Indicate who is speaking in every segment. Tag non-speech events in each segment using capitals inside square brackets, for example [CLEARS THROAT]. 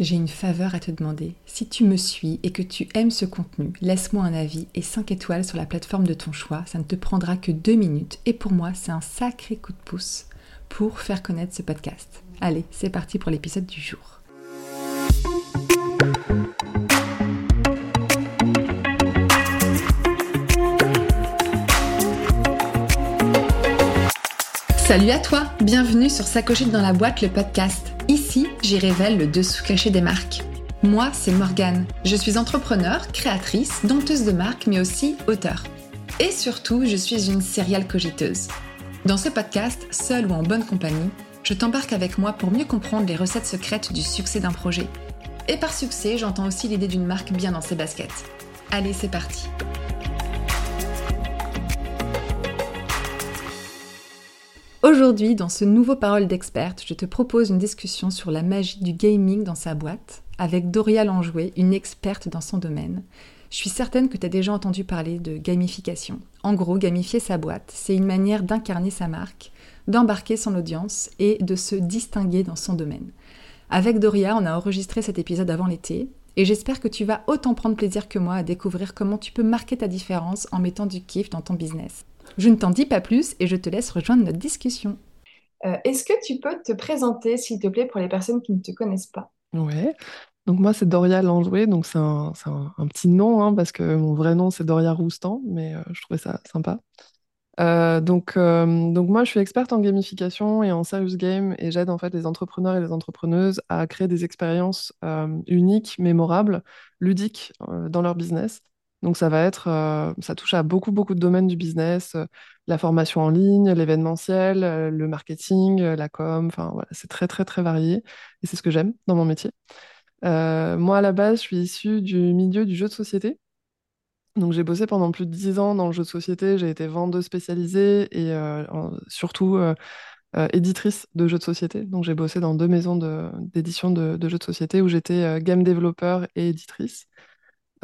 Speaker 1: J'ai une faveur à te demander. Si tu me suis et que tu aimes ce contenu, laisse-moi un avis et 5 étoiles sur la plateforme de ton choix. Ça ne te prendra que 2 minutes et pour moi, c'est un sacré coup de pouce pour faire connaître ce podcast. Allez, c'est parti pour l'épisode du jour. Salut à toi, bienvenue sur Sacochette dans la boîte, le podcast. J'y révèle le dessous caché des marques. Moi, c'est Morgane. Je suis entrepreneur, créatrice, dompteuse de marques, mais aussi auteur. Et surtout, je suis une serial cogiteuse. Dans ce podcast, seul ou en bonne compagnie, je t'embarque avec moi pour mieux comprendre les recettes secrètes du succès d'un projet. Et par succès, j'entends aussi l'idée d'une marque bien dans ses baskets. Allez, c'est parti. Aujourd'hui, dans ce nouveau Parole d'experte, je te propose une discussion sur la magie du gaming dans sa boîte avec Doria Lanjouet, une experte dans son domaine. Je suis certaine que tu as déjà entendu parler de gamification. En gros, gamifier sa boîte, c'est une manière d'incarner sa marque, d'embarquer son audience et de se distinguer dans son domaine. Avec Doria, on a enregistré cet épisode avant l'été et j'espère que tu vas autant prendre plaisir que moi à découvrir comment tu peux marquer ta différence en mettant du kiff dans ton business. Je ne t'en dis pas plus et je te laisse rejoindre notre discussion. Euh, est-ce que tu peux te présenter, s'il te plaît, pour les personnes qui ne te connaissent pas?
Speaker 2: Ouais. Donc moi, c'est Doria Lanjoué, donc c'est un, petit nom, hein, parce que mon vrai nom, c'est Doria Roustan, mais euh, je trouvais ça sympa. Euh, donc, donc moi, je suis experte en gamification et en serious game, et j'aide en fait les entrepreneurs et les entrepreneuses à créer des expériences uniques, mémorables, ludiques dans leur business. Donc ça va être, euh, ça touche à beaucoup, beaucoup de domaines du business, euh, la formation en ligne, l'événementiel, euh, le marketing, la com, enfin voilà, c'est très, très, très varié et c'est ce que j'aime dans mon métier. moi, à la base, je suis issue du milieu du jeu de société. Donc j'ai bossé pendant plus de dix ans dans le jeu de société, j'ai été vendeuse spécialisée et surtout éditrice de jeux de société. Donc j'ai bossé dans deux maisons d'édition de, de, jeux de société où j'étais game développeur et éditrice.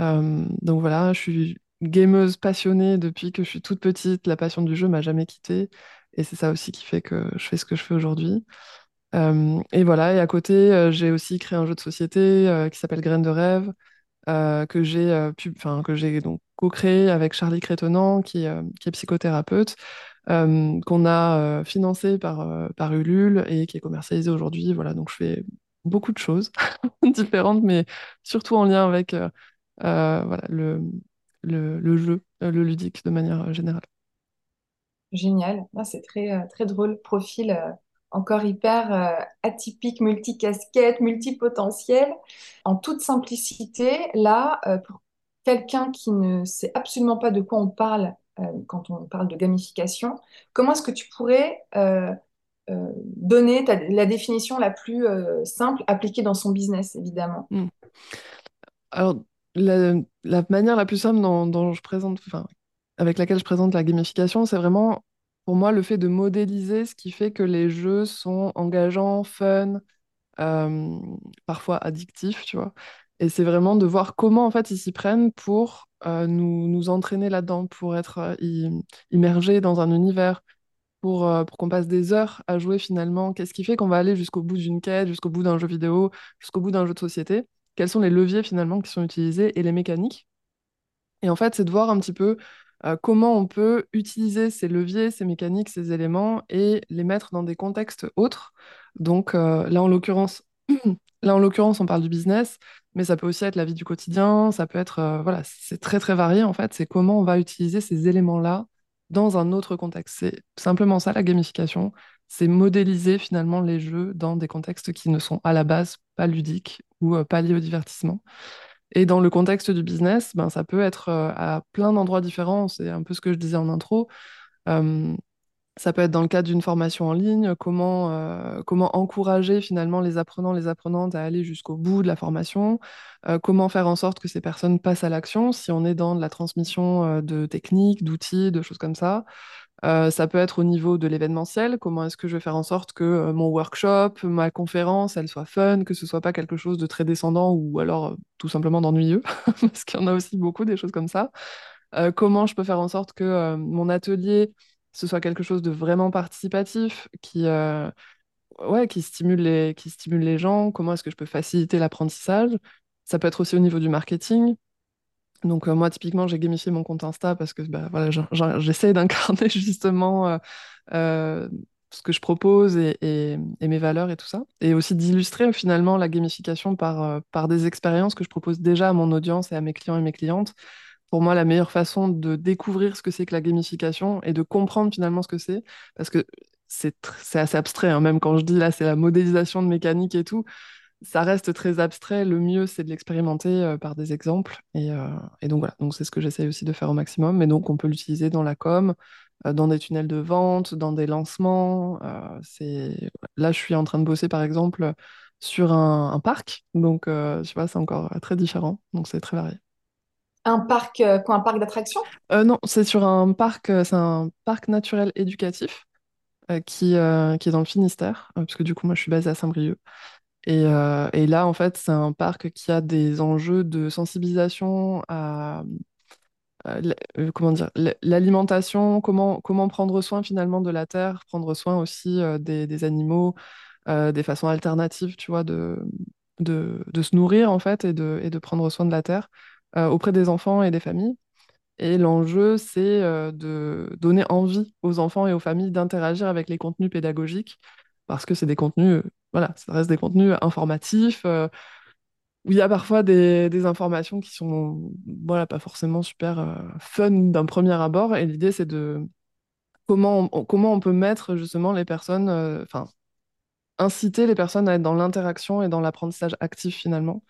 Speaker 2: Euh, donc voilà, je suis gameuse passionnée depuis que je suis toute petite. La passion du jeu m'a jamais quittée. Et c'est ça aussi qui fait que je fais ce que je fais aujourd'hui. Euh, et voilà, et à côté, euh, j'ai aussi créé un jeu de société qui s'appelle Graines de rêve, que j'ai donc co-créé avec Charlie Crétenant, qui, est psychothérapeute, qu'on a financé par, par Ulule et qui est commercialisé aujourd'hui. Voilà, donc je fais beaucoup de choses [LAUGHS] différentes, mais surtout en lien avec voilà, le, le, jeu, euh, le ludique de manière euh, générale.
Speaker 1: Génial, ah, c'est très, très drôle, profil encore hyper atypique, multicasquette, multipotentiel. En toute simplicité, là, pour quelqu'un qui ne sait absolument pas de quoi on parle quand on parle de gamification, comment est-ce que tu pourrais donner la définition la plus simple appliquée dans son business, évidemment?
Speaker 2: Hmm. Alors, la, manière la plus simple dont, je présente, enfin, avec laquelle je présente la gamification, c'est vraiment pour moi le fait de modéliser ce qui fait que les jeux sont engageants, fun, euh, parfois addictifs, tu vois. Et c'est vraiment de voir comment en fait ils s'y prennent pour euh, nous, nous entraîner là-dedans, pour être euh, immergés dans un univers, pour, pour qu'on passe des heures à jouer finalement. Qu'est-ce qui fait qu'on va aller jusqu'au bout d'une quête, jusqu'au bout d'un jeu vidéo, jusqu'au bout d'un jeu de société quels sont les leviers finalement qui sont utilisés et les mécaniques. Et en fait, c'est de voir un petit peu euh, comment on peut utiliser ces leviers, ces mécaniques, ces éléments et les mettre dans des contextes autres. Donc euh, là, en l'occurrence, [CLEARS THROAT] là, en l'occurrence, on parle du business, mais ça peut aussi être la vie du quotidien, ça peut être, euh, voilà, c'est très très varié en fait. C'est comment on va utiliser ces éléments-là dans un autre contexte. C'est simplement ça la gamification, c'est modéliser finalement les jeux dans des contextes qui ne sont à la base pas ludiques ou euh, pas liés au divertissement. Et dans le contexte du business, ben, ça peut être euh, à plein d'endroits différents, c'est un peu ce que je disais en intro. Euh, ça peut être dans le cadre d'une formation en ligne, comment, euh, comment encourager finalement les apprenants, les apprenantes à aller jusqu'au bout de la formation, comment faire en sorte que ces personnes passent à l'action si on est dans de la transmission de techniques, d'outils, de choses comme ça? Ça peut être au niveau de l'événementiel, comment est-ce que je vais faire en sorte que mon workshop, ma conférence, elle soit fun, que ce soit pas quelque chose de très descendant ou alors tout simplement d'ennuyeux, [LAUGHS] parce qu'il y en a aussi beaucoup des choses comme ça. comment je peux faire en sorte que mon atelier ce soit quelque chose de vraiment participatif, qui, euh, ouais, qui stimule les, qui stimule les gens, comment est-ce que je peux faciliter l'apprentissage? Ça peut être aussi au niveau du marketing. Donc euh, moi, typiquement, j'ai gamifié mon compte Insta parce que bah, voilà, j'essaie d'incarner [LAUGHS] justement euh, euh, ce que je propose et, mes valeurs et tout ça. Et aussi d'illustrer finalement la gamification par, des expériences que je propose déjà à mon audience et à mes clients et mes clientes. Pour moi, la meilleure façon de découvrir ce que c'est que la gamification et de comprendre finalement ce que c'est, parce que c'est assez abstrait, hein, même quand je dis là, c'est la modélisation de mécanique et tout ça reste très abstrait. Le mieux, c'est de l'expérimenter euh, par des exemples. Et, euh, et donc voilà, donc c'est ce que j'essaye aussi de faire au maximum. Mais donc on peut l'utiliser dans la com, euh, dans des tunnels de vente, dans des lancements. c'est... Là, je suis en train de bosser par exemple sur un, un parc. Donc euh, tu vois, c'est encore très différent. Donc c'est très varié.
Speaker 1: Un parc, euh, quoi, un parc d'attractions?
Speaker 2: Euh, non, c'est sur un parc, euh, c'est un parc naturel éducatif qui, qui est dans le Finistère, parce que du coup, moi, je suis basée à Saint-Brieuc. Et, euh, et là, en fait, c'est un parc qui a des enjeux de sensibilisation à, euh, comment dire, l'alimentation, comment, comment prendre soin finalement de la terre, prendre soin aussi euh, des, animaux, des façons alternatives, tu vois, de, de, de se nourrir en fait et de, et de prendre soin de la terre auprès des enfants et des familles. Et l'enjeu, c'est de donner envie aux enfants et aux familles d'interagir avec les contenus pédagogiques, parce que c'est des contenus, voilà, ça reste des contenus informatifs, euh, où il y a parfois des, informations qui sont, voilà, pas forcément super euh, fun d'un premier abord. Et l'idée, c'est de comment on, comment on peut mettre justement les personnes, euh, enfin, inciter les personnes à être dans l'interaction et dans l'apprentissage actif finalement.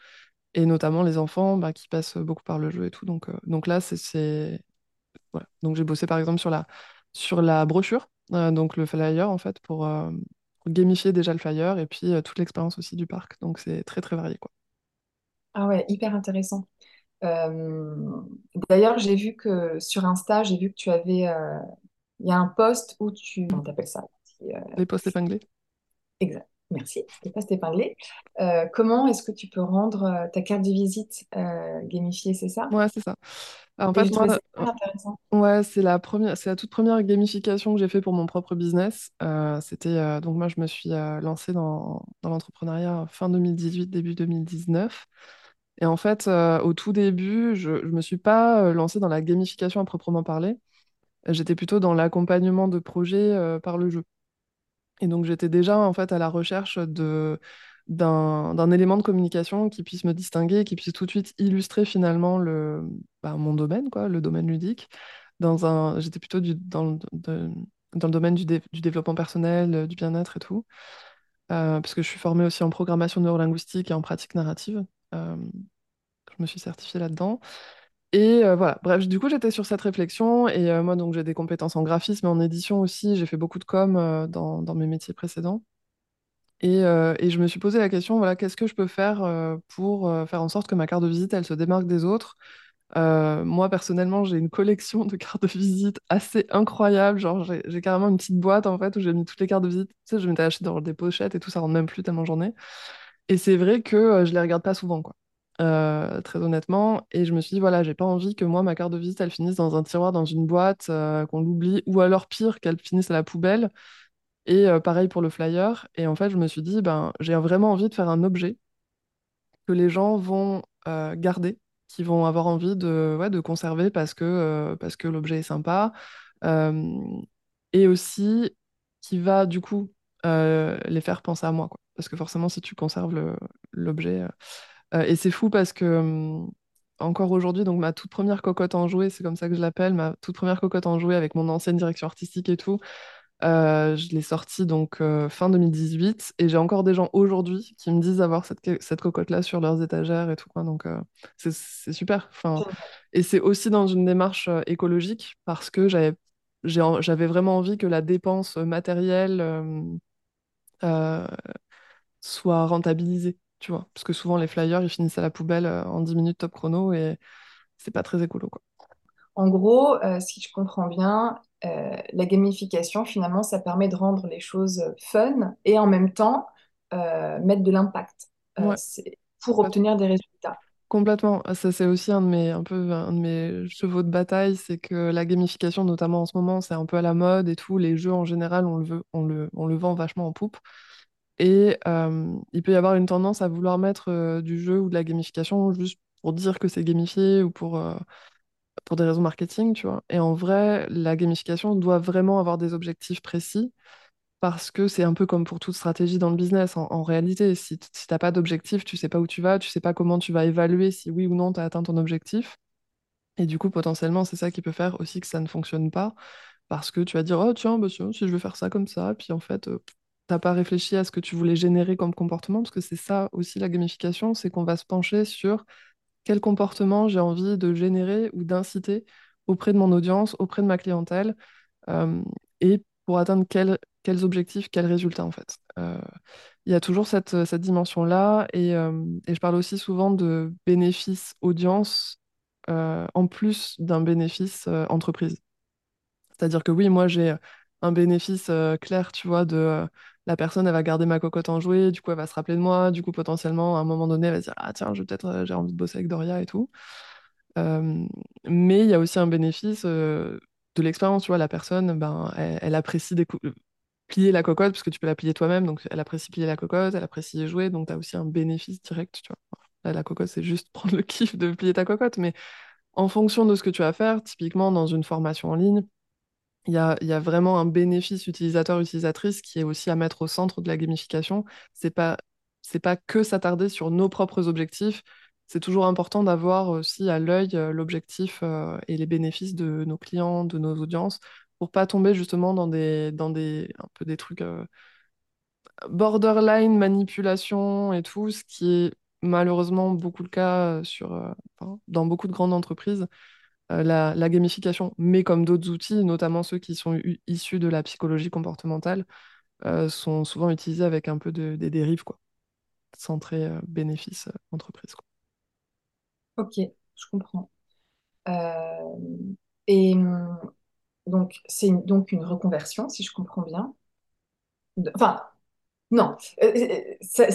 Speaker 2: Et notamment les enfants bah, qui passent beaucoup par le jeu et tout. Donc, donc là, c'est voilà. Donc j'ai bossé par exemple sur la, sur la brochure, donc le flyer en fait, pour gamifier déjà le flyer et puis euh, toute l'expérience aussi du parc. Donc c'est très très varié quoi.
Speaker 1: Ah ouais, hyper intéressant. Euh, d'ailleurs, j'ai vu que sur Insta, j'ai vu que tu avais, euh, il y a un post où tu, comment t'appelles ça? Euh,
Speaker 2: Les posts épinglés.
Speaker 1: exact. Merci, c'était pas épinglé. Euh, comment est-ce que tu peux rendre euh, ta carte de visite euh, gamifiée, c'est ça?
Speaker 2: Ouais, c'est ça. Alors, en
Speaker 1: Et
Speaker 2: fait,
Speaker 1: j'ai trouvé
Speaker 2: moi,
Speaker 1: ça hyper intéressant.
Speaker 2: ouais, c'est la première, c'est la toute première gamification que j'ai fait pour mon propre business. Euh, c'était euh, donc moi, je me suis euh, lancée dans, dans l'entrepreneuriat fin 2018, début 2019. Et en fait, euh, au tout début, je ne me suis pas euh, lancée dans la gamification à proprement parler. J'étais plutôt dans l'accompagnement de projets euh, par le jeu. Et donc j'étais déjà en fait à la recherche de d'un élément de communication qui puisse me distinguer, qui puisse tout de suite illustrer finalement le bah, mon domaine quoi, le domaine ludique. Dans un, j'étais plutôt du, dans le, dans le domaine du, du développement personnel, du bien-être et tout, euh, parce que je suis formée aussi en programmation neurolinguistique et en pratique narrative. Euh, je me suis certifiée là-dedans. Et euh, voilà, bref, du coup, j'étais sur cette réflexion et euh, moi, donc, j'ai des compétences en graphisme et en édition aussi. J'ai fait beaucoup de com euh, dans, mes métiers précédents. Et, je me suis posé la question, voilà, qu'est-ce que je peux faire pour faire en sorte que ma carte de visite, elle se démarque des autres? Moi, personnellement, j'ai une collection de cartes de visite assez incroyable. Genre, j'ai carrément une petite boîte, en fait, où j'ai mis toutes les cartes de visite. Tu sais, je m'étais acheté dans des pochettes et tout, ça rentre même plus tellement j'en ai. Et c'est vrai que je les regarde pas souvent, quoi. Euh, très honnêtement. Et je me suis dit, voilà, j'ai pas envie que moi, ma carte de visite, elle finisse dans un tiroir, dans une boîte, euh, qu'on l'oublie, ou alors pire, qu'elle finisse à la poubelle. Et euh, pareil pour le flyer. Et en fait, je me suis dit, ben, j'ai vraiment envie de faire un objet que les gens vont garder, qui vont avoir envie de, ouais, de conserver parce que, parce que l'objet est sympa. Et aussi qui va du coup les faire penser à moi, quoi. Parce que forcément, si tu conserves l'objet. Euh, et c'est fou parce que. hum, Encore aujourd'hui, donc ma toute première cocotte en jouet, c'est comme ça que je l'appelle, ma toute première cocotte en jouet avec mon ancienne direction artistique et tout, euh, je l'ai sorti donc euh, fin 2018 et j'ai encore des gens aujourd'hui qui me disent avoir cette, cette cocotte-là sur leurs étagères et tout quoi. Donc euh, c'est super. Enfin, et c'est aussi dans une démarche écologique parce que j'avais vraiment envie que la dépense matérielle euh, soit rentabilisée, tu vois. Parce que souvent les flyers ils finissent à la poubelle euh, en 10 minutes top chrono et c'est pas très écolo quoi.
Speaker 1: En gros, euh, si je comprends bien, euh, la gamification, finalement, ça permet de rendre les choses fun et en même temps euh, mettre de l'impact
Speaker 2: Ouais.
Speaker 1: pour obtenir des résultats.
Speaker 2: Complètement. Ah, Ça, c'est aussi un de mes, un peu un de mes chevaux de bataille, c'est que la gamification, notamment en ce moment, c'est un peu à la mode et tout. Les jeux en général, on le veut, on le, on le vend vachement en poupe. Et euh, il peut y avoir une tendance à vouloir mettre euh, du jeu ou de la gamification juste pour dire que c'est gamifié ou pour, euh, pour des raisons marketing, tu vois. Et en vrai, la gamification doit vraiment avoir des objectifs précis parce que c'est un peu comme pour toute stratégie dans le business. En, réalité, si, t- si t'as pas d'objectif, tu sais pas où tu vas, tu sais pas comment tu vas évaluer si oui ou non tu as atteint ton objectif. Et du coup, potentiellement, c'est ça qui peut faire aussi que ça ne fonctionne pas. Parce que tu vas dire, oh tiens, bah, si je veux faire ça comme ça, puis en fait, t'as pas réfléchi à ce que tu voulais générer comme comportement, parce que c'est ça aussi la gamification, c'est qu'on va se pencher sur quel comportement j'ai envie de générer ou d'inciter auprès de mon audience, auprès de ma clientèle, euh, et pour atteindre quel- quels objectifs, quels résultats en fait. Euh, il y a toujours cette, dimension-là, et, euh, et je parle aussi souvent de bénéfice audience en plus d'un bénéfice entreprise. C'est-à-dire que oui, moi j'ai un bénéfice clair, tu vois, de la personne, elle va garder ma cocotte en jouet, du coup elle va se rappeler de moi, du coup potentiellement à un moment donné elle va se dire ah tiens, je peut-être euh, j'ai envie de bosser avec Doria et tout. Mais il y a aussi un bénéfice de l'expérience, tu vois, la personne, ben elle, apprécie euh, plier la cocotte parce que tu peux la plier toi-même, donc elle apprécie plier la cocotte, elle apprécie jouer, donc tu as aussi un bénéfice direct, tu vois. La cocotte, c'est juste [LAUGHS] prendre le kiff de plier ta cocotte, mais en fonction de ce que tu vas faire, typiquement dans une formation en ligne il y a, vraiment un bénéfice utilisateur-utilisatrice qui est aussi à mettre au centre de la gamification. C'est pas, pas que s'attarder sur nos propres objectifs. C'est toujours important d'avoir aussi à l'œil euh, l'objectif euh, et les bénéfices de nos clients, de nos audiences, pour pas tomber justement dans des, dans des, un peu des trucs euh, borderline manipulation et tout, ce qui est malheureusement beaucoup le cas sur, dans beaucoup de grandes entreprises la, la gamification, mais comme d'autres outils, notamment ceux qui sont issus de la psychologie comportementale, euh, sont souvent utilisés avec un peu de, des dérives, quoi, centré euh, bénéfice euh, entreprise.
Speaker 1: Ok, je comprends. Euh, et donc, c'est donc une reconversion, si je comprends bien. Enfin, non, Euh, euh,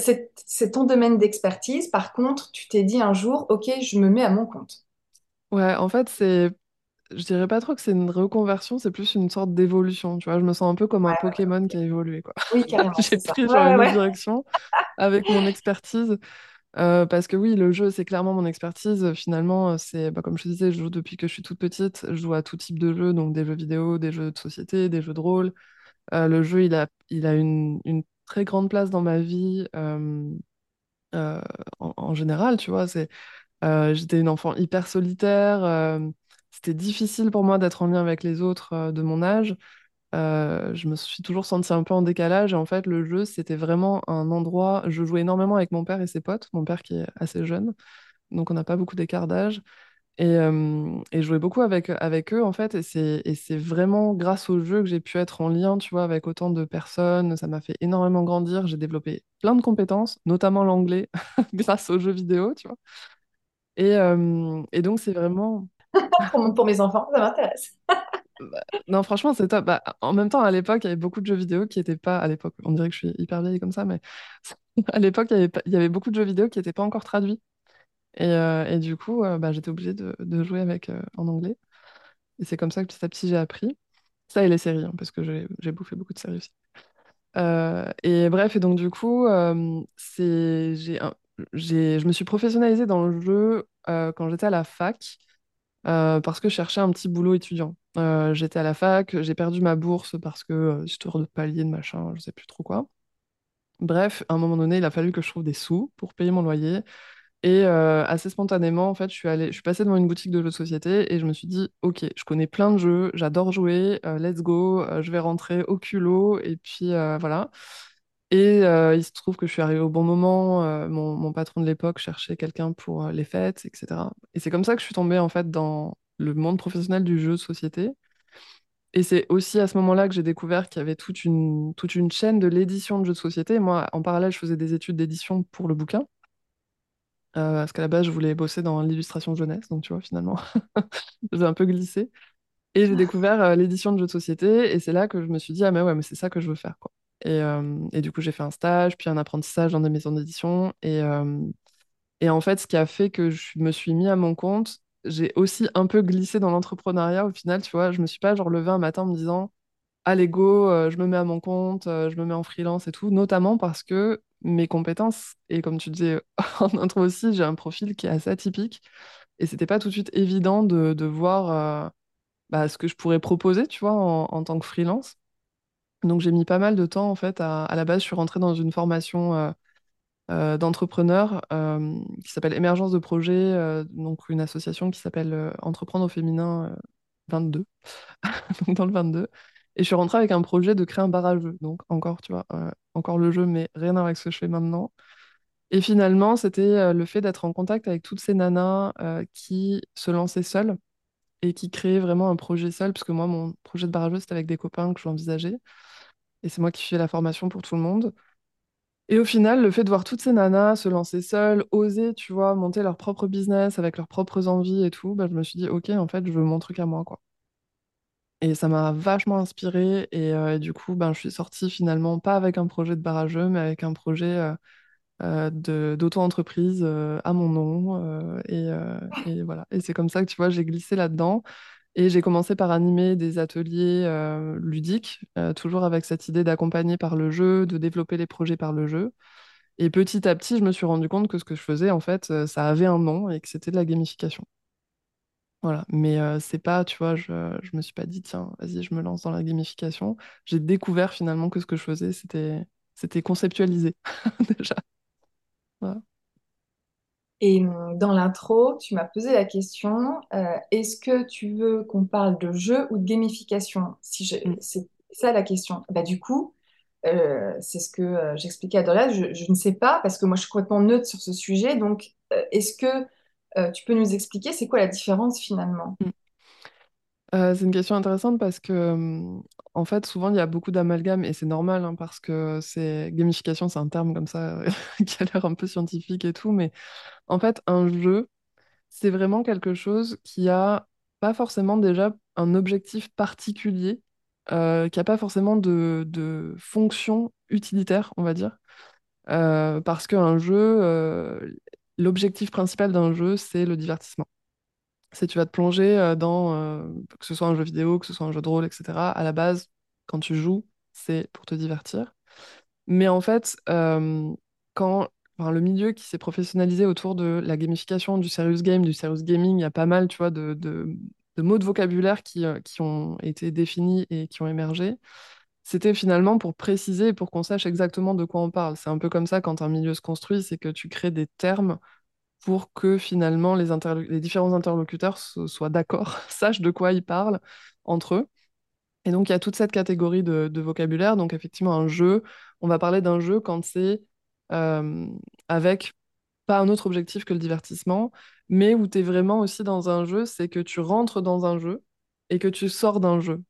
Speaker 1: c'est ton domaine d'expertise. Par contre, tu t'es dit un jour, ok, je me mets à mon compte.
Speaker 2: Ouais, en fait, c'est, je dirais pas trop que c'est une reconversion, c'est plus une sorte d'évolution, tu vois. Je me sens un peu comme un
Speaker 1: Ouais,
Speaker 2: Pokémon qui a évolué, quoi.
Speaker 1: oui, carrément, [LAUGHS]
Speaker 2: J'ai
Speaker 1: c'est ça.
Speaker 2: pris genre
Speaker 1: Ouais,
Speaker 2: une autre
Speaker 1: ouais.
Speaker 2: direction avec mon [LAUGHS] expertise. Euh, parce que oui, le jeu, c'est clairement mon expertise. Finalement, euh, c'est, bah, comme je te disais, je joue depuis que je suis toute petite. Je joue à tout type de jeux, donc des jeux vidéo, des jeux de société, des jeux de rôle. Euh, le jeu, il a, il a une, une très grande place dans ma vie euh, euh, en, en général, tu vois. C'est, j'étais une enfant hyper solitaire. euh, c'était difficile pour moi d'être en lien avec les autres euh, de mon âge. Euh, je me suis toujours sentie un peu en décalage. Et en fait, le jeu, c'était vraiment un endroit. Je jouais énormément avec mon père et ses potes. Mon père qui est assez jeune, donc on n'a pas beaucoup d'écart d'âge. Et, euh, et je jouais beaucoup avec, avec eux, en fait. Et c'est, et c'est vraiment grâce au jeu que j'ai pu être en lien, tu vois, avec autant de personnes. Ça m'a fait énormément grandir. J'ai développé plein de compétences, notamment l'anglais, [LAUGHS] grâce aux jeux vidéo, tu vois. Et, euh, et donc, c'est vraiment. [LAUGHS]
Speaker 1: Pour, mes enfants, ça m'intéresse.
Speaker 2: bah, non, franchement, c'est top. Bah, en même temps, à l'époque, il y avait beaucoup de jeux vidéo qui n'étaient pas. À l'époque, on dirait que je suis hyper vieille comme ça, mais [LAUGHS] à l'époque, il y avait, pas- il y avait beaucoup de jeux vidéo qui n'étaient pas encore traduits. Et, euh, et du coup, euh, bah, j'étais obligée de, de jouer avec euh, en anglais. Et c'est comme ça que petit à petit, j'ai appris. Ça et les séries, hein, parce que j'ai bouffé beaucoup de séries aussi. Et bref, et donc du coup, c'est, j'ai, un- j'ai, je me suis professionnalisée dans le jeu euh, quand j'étais à la fac, euh, parce que je cherchais un petit boulot étudiant. Euh, j'étais à la fac, j'ai perdu ma bourse parce que, histoire de pallier de machin, je sais plus trop quoi. Bref, à un moment donné, il a fallu que je trouve des sous pour payer mon loyer. Et assez spontanément, en fait, je suis je suis passée devant une boutique de jeux de société et je me suis dit, OK, je connais plein de jeux, j'adore jouer, let's go, je vais rentrer au culot et puis voilà. Et euh, il se trouve que je suis arrivée au bon moment. euh, mon, mon patron de l'époque cherchait quelqu'un pour euh, les fêtes, etc. Et c'est comme ça que je suis tombée en fait dans le monde professionnel du jeu de société. Et c'est aussi à ce moment-là que j'ai découvert qu'il y avait toute une, toute une chaîne de l'édition de jeux de société. Moi, en parallèle, je faisais des études d'édition pour le bouquin. euh, parce qu'à la base, je voulais bosser dans l'illustration jeunesse. Donc, tu vois, finalement, [LAUGHS] j'ai un peu glissé. Et j'ai découvert euh, l'édition de jeux de société. Et c'est là que je me suis dit, ah, mais ouais, mais c'est ça que je veux faire, quoi. Et, euh, et du coup, j'ai fait un stage, puis un apprentissage dans des maisons d'édition. Et, euh, et en fait, ce qui a fait que je me suis mis à mon compte, j'ai aussi un peu glissé dans l'entrepreneuriat au final, tu vois. Je me suis pas genre levée un matin en me disant, allez go, euh, je me mets à mon compte, je me mets en freelance et tout, notamment parce que mes compétences, et comme tu disais [LAUGHS] en intro aussi, j'ai un profil qui est assez atypique, et c'était pas tout de suite évident de, de voir bah, ce que je pourrais proposer, tu vois, en, en tant que freelance. Donc j'ai mis pas mal de temps, en fait, à, la base, je suis rentrée dans une formation euh, euh, d'entrepreneur euh, qui s'appelle Émergence de projet, euh, donc une association qui s'appelle Entreprendre au féminin euh, 22. [LAUGHS] donc dans le 22. Et je suis rentrée avec un projet de créer un bar à jeux. Donc encore, tu vois, encore le jeu, mais rien avec ce que je fais maintenant. Et finalement, c'était le fait d'être en contact avec toutes ces nanas qui se lançaient seules et qui créaient vraiment un projet seul, parce que moi, mon projet de bar à jeux, c'était avec des copains que je l'envisageais. Et c'est moi qui fais la formation pour tout le monde. Et au final, le fait de voir toutes ces nanas se lancer seules, oser, tu vois, monter leur propre business avec leurs propres envies et tout, bah, je me suis dit, OK, en fait, je veux mon truc à moi, quoi. Et ça m'a vachement inspirée. Et, euh, du coup, ben, je suis sortie finalement pas avec un projet de barrageux, mais avec un projet euh, euh, d'auto-entreprise à mon nom. et, et voilà. Et c'est comme ça que tu vois, j'ai glissé là-dedans. Et j'ai commencé par animer des ateliers euh, ludiques, euh, toujours avec cette idée d'accompagner par le jeu, de développer les projets par le jeu. Et petit à petit, je me suis rendu compte que ce que je faisais, en fait, euh, ça avait un nom et que c'était de la gamification. Voilà, mais c'est pas, tu vois, je, je me suis pas dit, tiens, vas-y, je me lance dans la gamification. J'ai découvert finalement que ce que je faisais, c'était c'était conceptualisé [LAUGHS] déjà. Voilà.
Speaker 1: Et hum, dans l'intro, tu m'as posé la question, euh, est-ce que tu veux qu'on parle de jeu ou de gamification? Si je-
Speaker 2: Mm,
Speaker 1: c'est ça la question. Bah, du coup, euh, c'est ce que euh, j'expliquais à Doria, je, je ne sais pas, parce que moi je suis complètement neutre sur ce sujet, donc euh, est-ce que euh, tu peux nous expliquer c'est quoi la différence finalement?
Speaker 2: mm. Euh, c'est une question intéressante parce que, en fait, souvent, il y a beaucoup d'amalgames et c'est normal hein, parce que c'est gamification, c'est un terme comme ça [LAUGHS] qui a l'air un peu scientifique et tout, mais en fait, un jeu, c'est vraiment quelque chose qui a pas forcément déjà un objectif particulier, euh, qui a pas forcément de, fonction utilitaire, on va dire. Euh, parce qu'un jeu, l'objectif principal d'un jeu, c'est le divertissement. C'est tu vas te plonger euh, dans, euh, que ce soit un jeu vidéo, que ce soit un jeu de rôle, etc. À la base, quand tu joues, c'est pour te divertir. Mais en fait, euh, quand le milieu qui s'est professionnalisé autour de la gamification, du serious game, du serious gaming, il y a pas mal, tu vois, de, de- mots de vocabulaire qui, qui ont été définis et qui ont émergé. C'était finalement pour préciser pour qu'on sache exactement de quoi on parle. C'est un peu comme ça quand un milieu se construit, c'est que tu crées des termes pour que finalement les, différents interlocuteurs soient d'accord, [LAUGHS] sachent de quoi ils parlent entre eux. Et donc, il y a toute cette catégorie de, vocabulaire. Donc, effectivement, un jeu, on va parler d'un jeu quand c'est avec pas un autre objectif que le divertissement, mais où tu es vraiment aussi dans un jeu, c'est que tu rentres dans un jeu et que tu sors d'un jeu.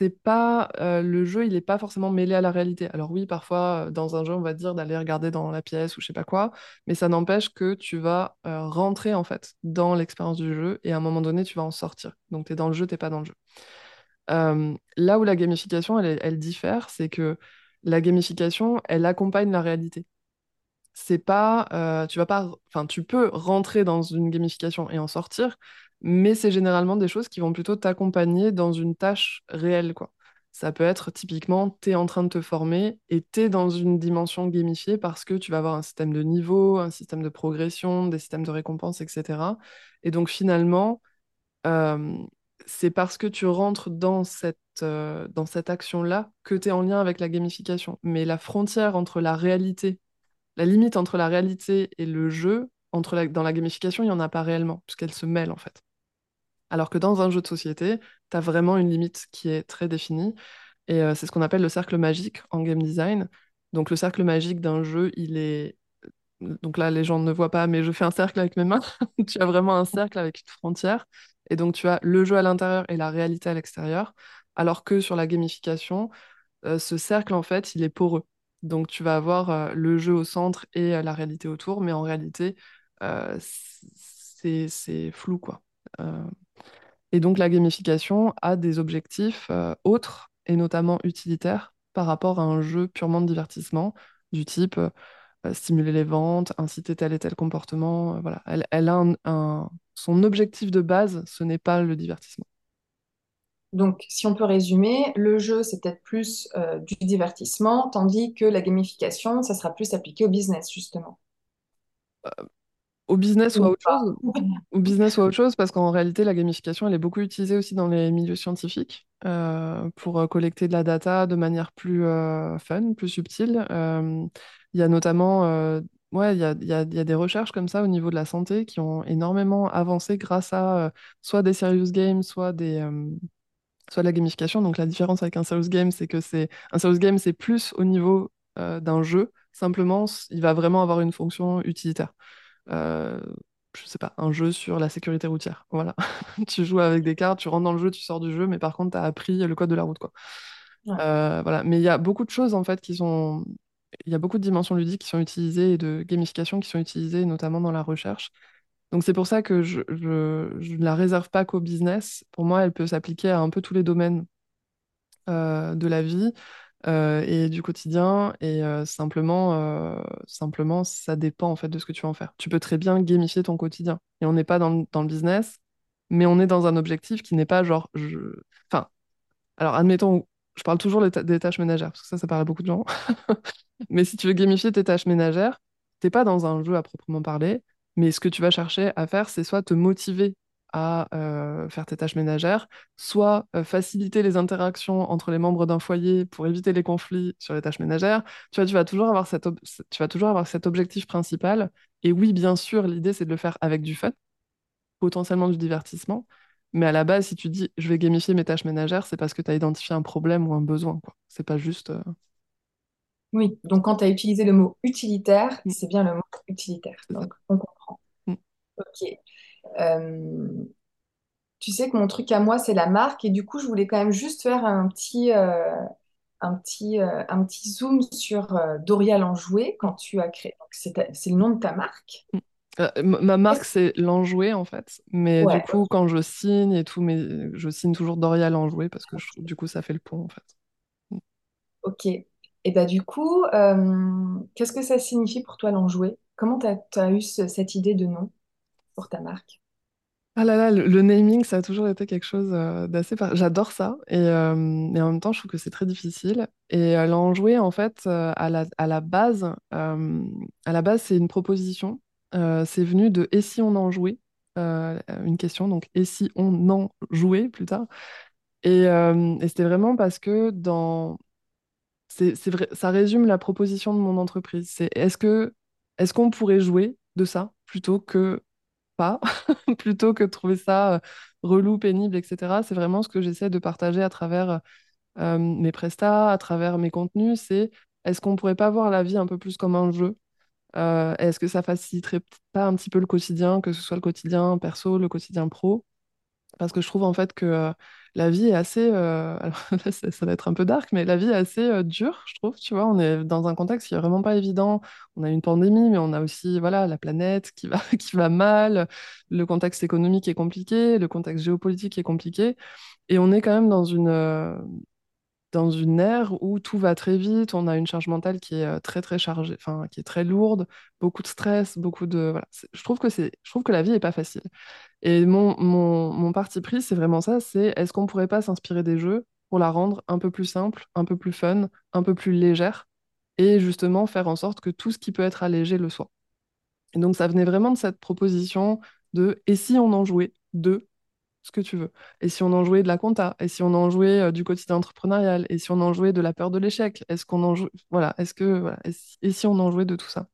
Speaker 2: C'est pas, le jeu, il n'est pas forcément mêlé à la réalité. Alors oui, parfois, dans un jeu, on va dire d'aller regarder dans la pièce ou je sais pas quoi, mais ça n'empêche que tu vas rentrer en fait dans l'expérience du jeu et à un moment donné, tu vas en sortir. Donc, tu es dans le jeu, t'es pas dans le jeu. Là où la gamification, elle, elle diffère, c'est que la gamification, elle accompagne la réalité. C'est pas, tu vas pas, enfin, tu peux rentrer dans une gamification et en sortir, mais c'est généralement des choses qui vont plutôt t'accompagner dans une tâche réelle, quoi. Ça peut être typiquement, tu es en train de te former et tu es dans une dimension gamifiée parce que tu vas avoir un système de niveau, un système de progression, des systèmes de récompense, etc. Et donc finalement, c'est parce que tu rentres dans cette, cette action-là que tu es en lien avec la gamification. Mais la frontière entre la réalité, la limite entre la réalité et le jeu, entre dans la gamification, il n'y en a pas réellement, puisqu'elle se mêle en fait. Alors que dans un jeu de société, tu as vraiment une limite qui est très définie. Et euh, c'est ce qu'on appelle le cercle magique en game design. Donc le cercle magique d'un jeu, il est donc là, les gens ne voient pas, mais je fais un cercle avec mes mains. [LAUGHS] Tu as vraiment un cercle avec une frontière. Et donc, tu as le jeu à l'intérieur et la réalité à l'extérieur. Alors que sur la gamification, euh, ce cercle, en fait, il est poreux. Donc, tu vas avoir euh, le jeu au centre et euh, la réalité autour, mais en réalité, euh, c'est flou, quoi. Et donc, la gamification a des objectifs euh, autres et notamment utilitaires par rapport à un jeu purement de divertissement du type euh, euh, stimuler les ventes, inciter tel et tel comportement. euh, voilà. Elle, elle a un, un- Son objectif de base, ce n'est pas le divertissement.
Speaker 1: Donc, si on peut résumer, le jeu, c'est peut-être plus du divertissement, tandis que la gamification, ça sera plus appliqué au business, justement.
Speaker 2: Au business ou à autre chose? Au business ou à autre chose, parce qu'en réalité, la gamification, elle est beaucoup utilisée aussi dans les milieux scientifiques euh, pour euh, collecter de la data de manière plus euh, fun, plus subtile. Euh, Il y a notamment, ouais, il y a, y a- y a des recherches comme ça au niveau de la santé qui ont énormément avancé grâce à soit des serious games, soit des, soit de la gamification. Donc la différence avec un serious game, c'est que c'est un serious game, c'est plus au niveau d'un jeu. Simplement, il va vraiment avoir une fonction utilitaire je sais pas, un jeu sur la sécurité routière. Voilà. [LAUGHS] Tu joues avec des cartes, tu rentres dans le jeu, tu sors du jeu, mais par contre, tu as appris le code de la route, quoi.
Speaker 1: Ouais.
Speaker 2: Euh, voilà. Mais il y a beaucoup de choses, en fait, qui sont... Il y a beaucoup de dimensions ludiques qui sont utilisées et de gamification qui sont utilisées, notamment dans la recherche. Donc c'est pour ça que je, je, je ne la réserve pas qu'au business. Pour moi, elle peut s'appliquer à un peu tous les domaines euh, de la vie euh, et du quotidien. Et euh, simplement, euh, simplement, ça dépend en fait de ce que tu vas en faire. Tu peux très bien gamifier ton quotidien. Et on n'est pas dans, le- dans le business, mais on est dans un objectif qui n'est pas genre. Je... Enfin, alors admettons, je parle toujours des, des tâches ménagères, parce que ça, ça parle à beaucoup de gens. [LAUGHS] Mais si tu veux gamifier tes tâches ménagères, t'es pas dans un jeu à proprement parler, mais ce que tu vas chercher à faire, c'est soit te motiver à euh, faire tes tâches ménagères, soit euh, faciliter les interactions entre les membres d'un foyer pour éviter les conflits sur les tâches ménagères. Tu vois, tu vas toujours avoir cet ob- tu vas toujours avoir cet objectif principal. Et oui, bien sûr, l'idée, c'est de le faire avec du fun, potentiellement du divertissement. Mais à la base, si tu dis je vais gamifier mes tâches ménagères, c'est parce que tu as identifié un problème ou un besoin. C'est pas juste. euh,
Speaker 1: Oui, donc quand tu as utilisé le mot utilitaire,
Speaker 2: Mm,
Speaker 1: c'est bien le mot utilitaire. Donc, on comprend.
Speaker 2: Mm.
Speaker 1: Ok. Euh, tu sais que mon truc à moi, c'est la marque, et du coup, je voulais quand même juste faire un petit, euh, un petit, euh, un petit zoom sur euh, Dorial Enjoué quand tu as créé. C'est le nom de ta marque.
Speaker 2: Ma marque, c'est l'enjoué, en fait. Mais du coup, quand je signe et tout, mais je signe toujours Doria l'enjoué parce que je du coup, ça fait le pont, en fait.
Speaker 1: Ok. Et bah du coup, qu'est-ce que ça signifie pour toi l'enjoué? Comment tu as, eu ce- cette idée de nom pour ta marque?
Speaker 2: Ah là là, le, naming, ça a toujours été quelque chose euh, d'assez... J'adore ça. Et, euh, et en même temps, je trouve que c'est très difficile. Et euh, l'enjoué, en fait, euh, à la, à la base, à base, c'est une proposition. C'est venu de «Et si on en jouait?» Une question, donc «Et si on en jouait?» plus tard. Et, et c'était vraiment parce que dans C'est, c'est vrai, ça résume la proposition de mon entreprise. C'est est-ce que est-ce qu'on pourrait jouer de ça plutôt que [LAUGHS] plutôt que de trouver ça euh, relou, pénible, etc. C'est vraiment ce que j'essaie de partager à travers euh, mes prestats, à travers mes contenus. C'est est-ce qu'on pourrait pas voir la vie un peu plus comme un jeu? Euh, est-ce que ça faciliterait pas un petit peu le quotidien, que ce soit le quotidien perso, le quotidien pro? Parce que je trouve en fait que euh, la vie est assez, euh, [LAUGHS] alors ça va être un peu dark, mais la vie est assez euh, dure, je trouve, tu vois, on est dans un contexte qui est vraiment pas évident. On a une pandémie, mais on a aussi, voilà, la planète qui va, [LAUGHS] qui va mal, le contexte économique est compliqué, le contexte géopolitique est compliqué, et on est quand même dans une, euh, dans une ère où tout va très vite, on a une charge mentale qui est euh, très très chargée, enfin qui est très lourde, beaucoup de stress, beaucoup de, voilà, je trouve que c'est, je trouve que la vie est pas facile. Et mon, mon, mon parti pris, c'est vraiment ça, c'est est-ce qu'on pourrait pas s'inspirer des jeux pour la rendre un peu plus simple, un peu plus fun, un peu plus légère, et justement faire en sorte que tout ce qui peut être allégé le soit. Et donc ça venait vraiment de cette proposition de et si on en jouait de ce que tu veux, et si on en jouait de la compta, et si on en jouait euh, du quotidien entrepreneurial, et si on en jouait de la peur de l'échec, est-ce qu'on en joue, voilà, est-ce que, voilà, et si, on en jouait de tout ça?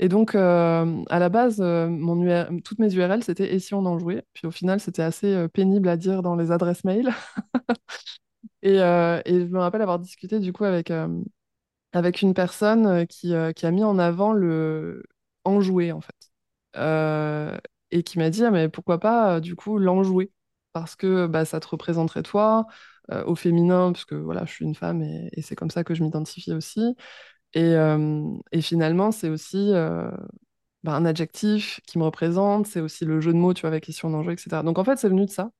Speaker 2: Et donc, euh, à la base, euh, mon UR toutes mes URL, c'était et si on en jouait? Puis au final, c'était assez pénible à dire dans les adresses mail. [LAUGHS] Et, et je me rappelle avoir discuté du coup avec, avec une personne qui, qui a mis en avant le enjoué, en fait. Et qui m'a dit, ah, mais pourquoi pas, euh, du coup, l'enjoué? Parce que bah, ça te représenterait toi, euh, au féminin, parce que voilà, je suis une femme et, c'est comme ça que je m'identifie aussi. Et, euh, et finalement, c'est aussi bah, un adjectif qui me représente, c'est aussi le jeu de mots, tu vois, avec les surnoms d'enjeu, etc. Donc en fait, c'est venu de ça.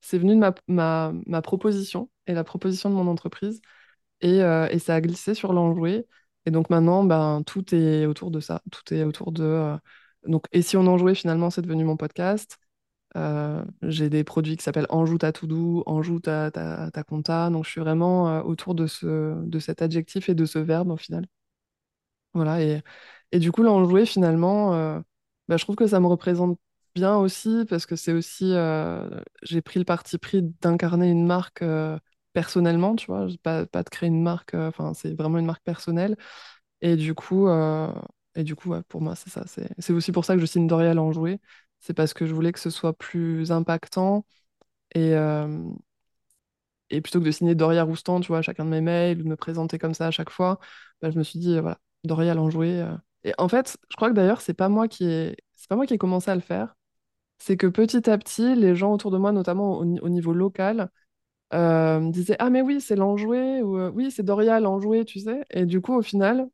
Speaker 2: C'est venu de ma, ma, ma proposition et la proposition de mon entreprise. Et, et ça a glissé sur l'enjoué. Et donc maintenant, ben, tout est autour de ça. Tout est autour de. Donc, et si on en jouait, finalement, c'est devenu mon podcast. Euh, j'ai des produits qui s'appellent Anjou ta to-do, Anjou ta, ta, ta compta. Donc, je suis vraiment euh, autour de, ce, de cet adjectif et de ce verbe au final. Voilà. Et, et du coup, l'enjoué, finalement, euh, bah, je trouve que ça me représente bien aussi parce que c'est aussi. j'ai pris le parti pris d'incarner une marque personnellement, tu vois. Pas, pas de créer une marque, enfin, c'est vraiment une marque personnelle. Et du coup, et du coup pour moi, c'est ça. C'est aussi pour ça que je signe L'Oréal Enjoué. C'est parce que je voulais que ce soit plus impactant. Et, euh, et plutôt que de signer Doria Roustan, tu vois, à chacun de mes mails ou de me présenter comme ça à chaque fois, bah, je me suis dit, euh, voilà, Doria Enjoué. euh. Et en fait, je crois que d'ailleurs, c'est pas pas moi qui ai commencé à le faire. C'est que petit à petit, les gens autour de moi, notamment au, ni- au niveau local, euh, disaient, ah mais oui, c'est l'Enjoué, ou oui, c'est Doria l'Enjoué, tu sais. Et du coup, au final,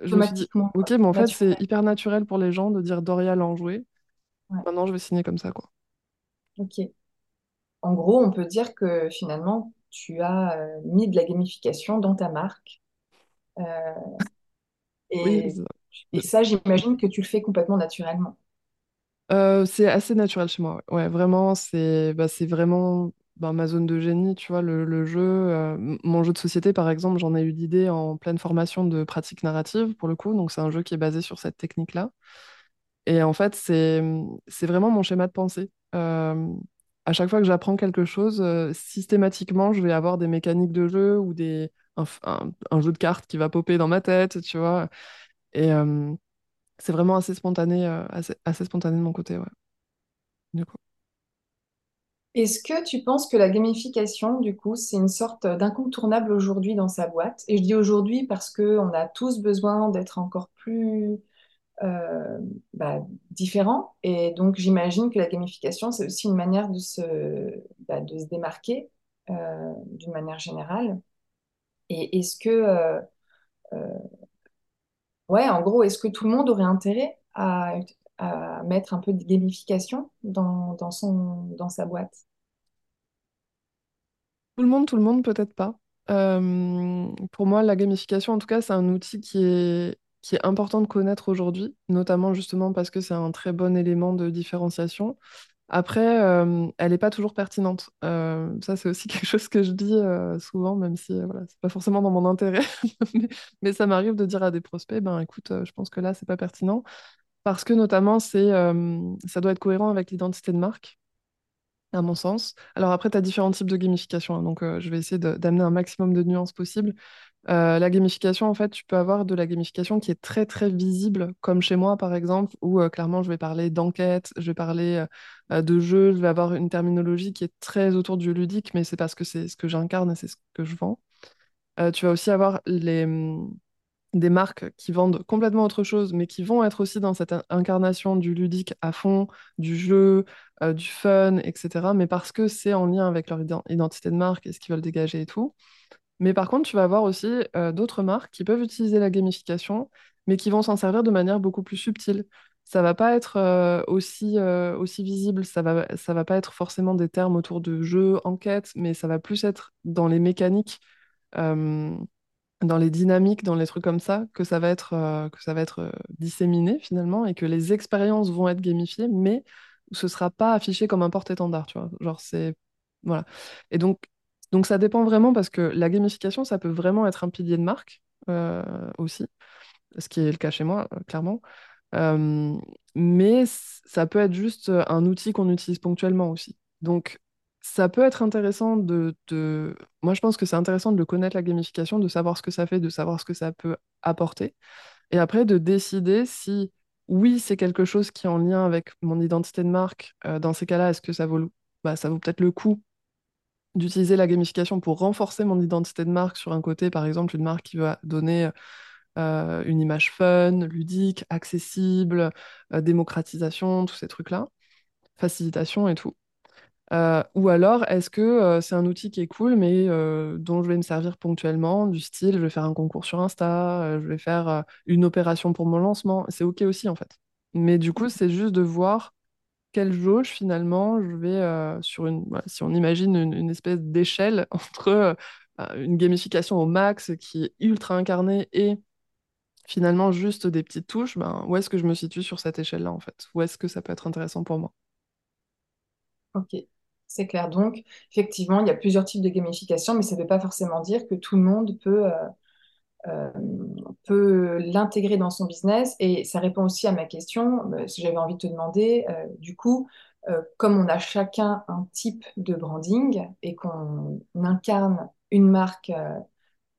Speaker 2: je me suis dit,
Speaker 1: Automatiquement,
Speaker 2: ok, mais en fait, c'est hyper naturel pour les gens de dire Doria l'Enjoué.
Speaker 1: Ouais.
Speaker 2: Maintenant, je vais signer comme ça, quoi.
Speaker 1: Ok. En gros, on peut dire que finalement, tu as euh, mis de la gamification dans ta marque. Euh,
Speaker 2: Oui,
Speaker 1: et,
Speaker 2: c'est
Speaker 1: et
Speaker 2: ça.
Speaker 1: j'imagine que tu le fais complètement naturellement.
Speaker 2: Euh, c'est assez naturel chez moi. Ouais, Ouais, vraiment, c'est bah, c'est vraiment bah, ma zone de génie, tu vois, le, jeu. euh, mon jeu de société, par exemple, j'en ai eu l'idée en pleine formation de pratique narrative, pour le coup. Donc, c'est un jeu qui est basé sur cette technique-là. Et en fait, c'est vraiment mon schéma de pensée. Euh, à chaque fois que j'apprends quelque chose, euh, systématiquement, je vais avoir des mécaniques de jeu ou des, un, jeu de cartes qui va popper dans ma tête, tu vois. Et c'est vraiment assez spontané, assez, assez spontané de mon côté, ouais. Du coup.
Speaker 1: Est-ce que tu penses que la gamification, du coup, c'est une sorte d'incontournable aujourd'hui dans sa boîte? Et je dis aujourd'hui parce qu'on a tous besoin d'être encore plus euh, bah, différents. Et donc, j'imagine que la gamification, c'est aussi une manière de se, bah, démarquer euh, d'une manière générale. Et est-ce que, euh, ouais, en gros, est-ce que tout le monde aurait intérêt à, à mettre un peu de gamification dans, dans son, dans sa boîte?
Speaker 2: Tout le monde, tout le monde, peut-être pas. Euh, pour moi, la gamification, en tout cas, c'est un outil qui est, qui est important de connaître aujourd'hui, notamment justement parce que c'est un très bon élément de différenciation. Après, euh, elle n'est pas toujours pertinente. Euh, ça, c'est aussi [LAUGHS] quelque chose que je dis souvent, même si voilà, c'est pas forcément dans mon intérêt. [LAUGHS] Mais, mais ça m'arrive de dire à des prospects, ben écoute, je pense que là, c'est pas pertinent. Parce que notamment, ça doit être cohérent avec l'identité de marque à mon sens. Alors après, tu as différents types de gamification, hein, donc je vais essayer d'amener un maximum de nuances possible. Euh, la gamification, en fait, tu peux avoir de la gamification qui est très très visible, comme chez moi par exemple, où clairement je vais parler d'enquête, je vais parler euh, de jeu, je vais avoir une terminologie qui est très autour du ludique, mais c'est parce que c'est ce que j'incarne et c'est ce que je vends. Tu vas aussi avoir les, hum, des marques qui vendent complètement autre chose, mais qui vont être aussi dans cette in- incarnation du ludique à fond, du jeu, euh, du fun, etc. Mais parce que c'est en lien avec leur ident- identité de marque et ce qu'ils veulent dégager et tout. Mais par contre, tu vas avoir aussi euh, d'autres marques qui peuvent utiliser la gamification, mais qui vont s'en servir de manière beaucoup plus subtile. Ça va pas être euh, aussi, aussi visible, ça va, ça va pas être forcément des termes autour de jeu, enquête, mais ça va plus être dans les mécaniques. Dans les dynamiques, dans les trucs comme ça, que ça va être, euh, que ça va être euh, disséminé finalement et que les expériences vont être gamifiées, mais ce sera pas affiché comme un porte-étendard, tu vois. Genre, c'est. Voilà. Et donc, donc, ça dépend vraiment parce que la gamification, ça peut vraiment être un pilier de marque euh, aussi, ce qui est le cas chez moi, clairement. Mais ça peut être juste un outil qu'on utilise ponctuellement aussi. Donc, ça peut être intéressant de, Moi, je pense que c'est intéressant de connaître la gamification, de savoir ce que ça fait, de savoir ce que ça peut apporter. Et après, de décider si, oui, c'est quelque chose qui est en lien avec mon identité de marque. Euh, dans ces cas-là, est-ce que ça vaut, bah, ça vaut peut-être le coup d'utiliser la gamification pour renforcer mon identité de marque sur un côté, par exemple, une marque qui va donner euh, une image fun, ludique, accessible, euh, démocratisation, tous ces trucs-là, facilitation et tout. Euh, ou alors, est-ce que euh, c'est un outil qui est cool, mais euh, dont je vais me servir ponctuellement, du style, je vais faire un concours sur Insta, je vais faire une opération pour mon lancement, c'est OK aussi en fait. Mais du coup, c'est juste de voir quelle jauge finalement je vais sur une, si on imagine une, espèce d'échelle [LAUGHS] entre euh, une gamification au max qui est ultra incarnée et finalement juste des petites touches, ben, où est-ce que je me situe sur cette échelle-là, en fait? Où est-ce que ça peut être intéressant pour moi?
Speaker 1: Ok, c'est clair. Donc, effectivement, il y a plusieurs types de gamification, mais ça ne veut pas forcément dire que tout le monde peut, euh, euh, peut l'intégrer dans son business. Et ça répond aussi à ma question, euh, si j'avais envie de te demander, du coup, comme on a chacun un type de branding et qu'on incarne une marque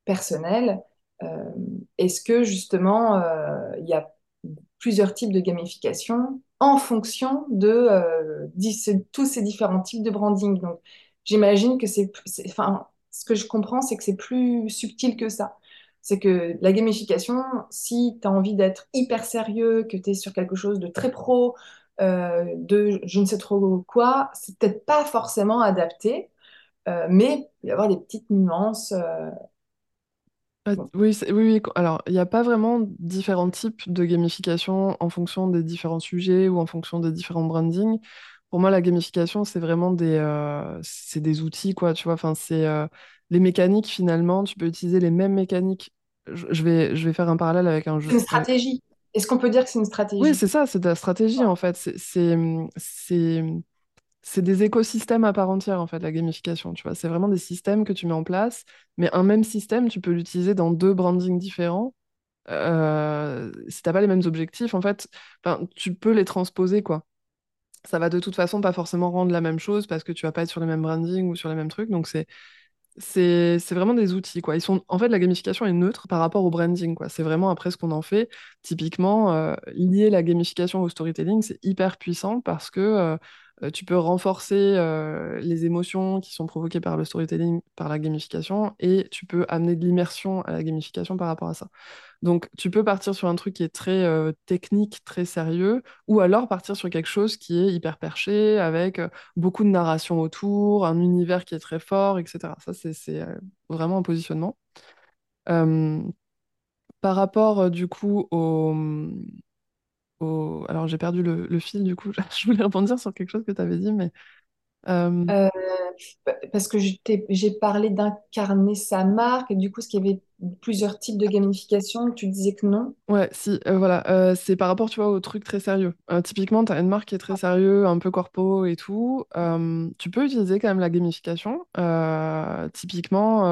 Speaker 1: personnelle, est-ce que justement, il y a plusieurs types de gamification en fonction de euh, tous ces différents types de branding. Donc, j'imagine que c'est, enfin, ce que je comprends, c'est que c'est plus subtil que ça. C'est que la gamification, si tu as envie d'être hyper sérieux, que tu es sur quelque chose de très pro, euh, de je ne sais trop quoi, c'est peut-être pas forcément adapté, euh, mais il va y avoir des petites nuances.
Speaker 2: Ah. Oui, c'est- oui, oui. co- Alors, il n'y a pas vraiment différents types de gamification en fonction des différents sujets ou en fonction des différents brandings. Pour moi, la gamification, c'est vraiment des, euh, c'est des outils, quoi, tu vois. Enfin, c'est euh, les mécaniques, finalement. Tu peux utiliser les mêmes mécaniques. Je, je vais, je vais faire un parallèle avec un
Speaker 1: C'est
Speaker 2: jeu.
Speaker 1: une
Speaker 2: un-
Speaker 1: stratégie. Est-ce qu'on peut dire que c'est une
Speaker 2: Oui,
Speaker 1: stratégie?
Speaker 2: c'est ça, c'est de la stratégie, en fait. C'est, c'est, c'est, c'est des écosystèmes à part entière, en fait, la gamification, tu vois. C'est vraiment des systèmes que tu mets en place, mais un même système, tu peux l'utiliser dans deux brandings différents euh, si t'as pas les mêmes objectifs, en fait, tu peux les transposer, quoi. Ça va de toute façon pas forcément rendre la même chose parce que tu vas pas être sur les mêmes brandings ou sur les mêmes trucs. Donc c'est c'est vraiment des outils, quoi. Ils sont en fait la gamification est neutre par rapport au branding, quoi. C'est vraiment après ce qu'on en fait. Typiquement, euh, lier la gamification au storytelling, c'est hyper puissant parce que euh, tu peux renforcer euh, les émotions qui sont provoquées par le storytelling, par la gamification, et tu peux amener de l'immersion à la gamification par rapport à ça. Donc, tu peux partir sur un truc qui est très euh, technique, très sérieux, ou alors partir sur quelque chose qui est hyper perché, avec euh, beaucoup de narration autour, un univers qui est très fort, etc. Ça, c'est euh, vraiment un positionnement. Euh, par rapport, euh, du coup, au, au- Alors, j'ai perdu le, le fil, du coup, [LAUGHS] je voulais rebondir sur quelque chose que tu avais dit, mais... euh,
Speaker 1: Euh, parce que j'ai parlé d'incarner sa marque, et du coup, est-ce qu'il y avait plusieurs types de gamification? Tu disais que non?
Speaker 2: Ouais, si, euh, voilà, c'est par rapport, tu vois, au truc très sérieux. Typiquement, tu as une marque qui est très sérieux, un peu corpo et tout. tu peux utiliser quand même la gamification. Typiquement,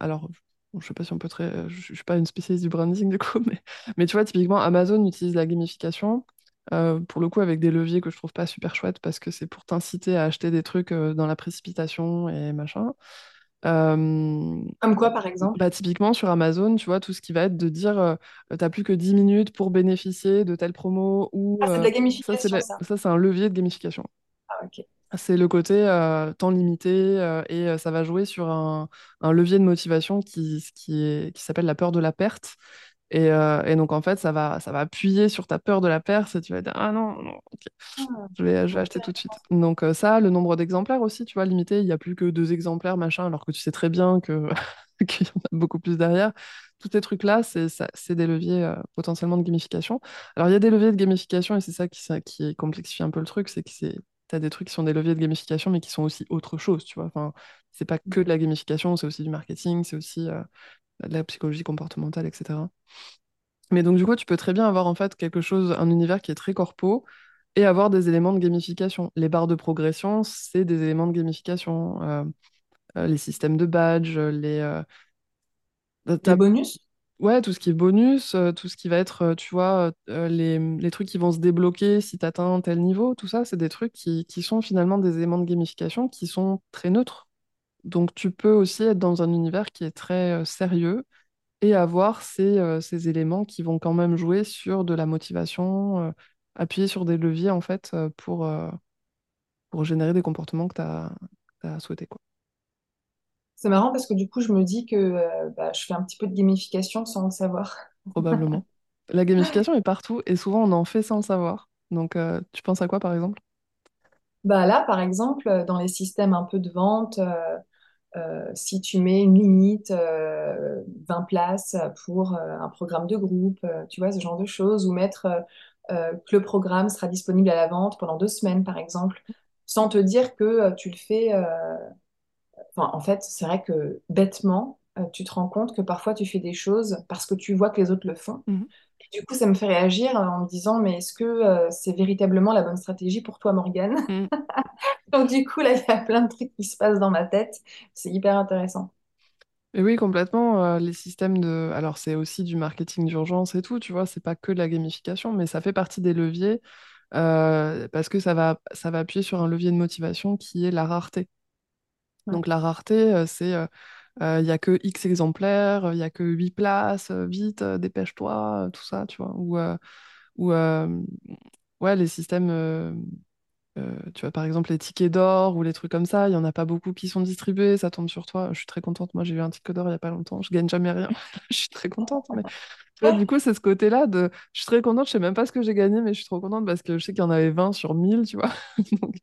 Speaker 2: alors, bon, je sais pas si on peut très... Je, je suis pas une spécialiste du branding, [LAUGHS] du coup, mais, mais tu vois, typiquement, Amazon utilise la gamification, euh, pour le coup, avec des leviers que je trouve pas super chouettes, parce que c'est pour t'inciter à acheter des trucs euh, dans la précipitation et machin. Euh,
Speaker 1: Comme quoi, par exemple?
Speaker 2: bah, typiquement sur Amazon, tu vois, tout ce qui va être de dire euh, t'as plus que 10 minutes pour bénéficier de telle promo ou
Speaker 1: Ah, c'est de la
Speaker 2: ça, c'est
Speaker 1: gamification,
Speaker 2: la-
Speaker 1: ça.
Speaker 2: ça, c'est un levier de gamification.
Speaker 1: Ah, ok.
Speaker 2: C'est le côté euh, temps limité euh, et euh, ça va jouer sur un, un levier de motivation qui, qui est, qui s'appelle la peur de la perte. Et, et donc en fait, ça va, ça va appuyer sur ta peur de la perte et tu vas dire ah non, non,
Speaker 1: Ah,
Speaker 2: je vais, je vais acheter tout de suite. Donc ça, le nombre d'exemplaires aussi, tu vois, limité, il n'y a plus que deux exemplaires, machin, alors que tu sais très bien que [LAUGHS] qu'il y en a beaucoup plus derrière. Tous ces trucs-là, c'est des leviers euh, potentiellement de gamification. Alors il y a des leviers de gamification et c'est ça qui, ça qui complexifie un peu le truc, c'est que c'est T'as des trucs qui sont des leviers de gamification, mais qui sont aussi autre chose, tu vois. Enfin, c'est pas que de la gamification, c'est aussi du marketing, c'est aussi euh, de la psychologie comportementale, etc. Mais donc, du coup, tu peux très bien avoir en fait quelque chose, un univers qui est très corpo et avoir des éléments de gamification. Les barres de progression, c'est des éléments de gamification. Euh, euh, les systèmes de badge, les, euh,
Speaker 1: Les
Speaker 2: t'as-
Speaker 1: bonus?
Speaker 2: Ouais, tout ce qui est bonus, euh, tout ce qui va être, euh, tu vois, euh, les, trucs qui vont se débloquer si tu atteins tel niveau, tout ça, c'est des trucs qui, sont finalement des éléments de gamification qui sont très neutres. Donc, tu peux aussi être dans un univers qui est très sérieux et avoir ces, éléments qui vont quand même jouer sur de la motivation, appuyer sur des leviers en fait pour, pour générer des comportements que tu as, souhaité, quoi,
Speaker 1: C'est marrant parce que du coup, je me dis que euh, bah, je fais un petit peu de gamification sans le savoir. [LAUGHS]
Speaker 2: probablement. La gamification est partout et souvent on en fait sans le savoir. Donc, euh, tu penses à quoi par exemple?
Speaker 1: Bah là, par exemple, dans les systèmes un peu de vente, euh, si tu mets une limite, euh, 20 places pour un programme de groupe, tu vois, ce genre de choses, ou mettre que le programme sera disponible à la vente pendant deux semaines, par exemple, sans te dire que tu le fais. Euh, Enfin, en fait, c'est vrai que bêtement, euh, tu te rends compte que parfois tu fais des choses parce que tu vois que les autres le font.
Speaker 2: Mhm.
Speaker 1: Et du coup, ça me fait réagir en me disant, mais est-ce que euh, c'est véritablement la bonne stratégie pour toi, Morgane?
Speaker 2: Mhm. [LAUGHS]
Speaker 1: Donc du coup, là, il y a plein de trucs qui se passent dans ma tête. C'est hyper intéressant.
Speaker 2: Et oui, complètement. euh, les systèmes de. Alors, c'est aussi du marketing d'urgence et tout, tu vois, c'est pas que de la gamification, mais ça fait partie des leviers euh, parce que ça va, ça va appuyer sur un levier de motivation qui est la rareté.
Speaker 1: Ouais.
Speaker 2: Donc, la rareté, euh, c'est euh, il n'y a que X exemplaires, il n'y a que 8 places, euh, vite, euh, dépêche-toi, euh, tout ça, tu vois. Ou, euh, ou euh, ouais, les systèmes. euh, euh, tu vois, par exemple, les tickets d'or ou les trucs comme ça, il n'y en a pas beaucoup qui sont distribués, ça tombe sur toi. Je suis très contente. Moi, j'ai eu un ticket d'or il n'y a pas longtemps. Je gagne jamais rien. [LAUGHS] Je suis très contente. Mais du coup, c'est ce côté-là de. Je suis très contente. Je sais même pas ce que j'ai gagné, mais je suis trop contente parce que je sais qu'il y en avait 20 sur 1000, tu vois. [LAUGHS] Donc,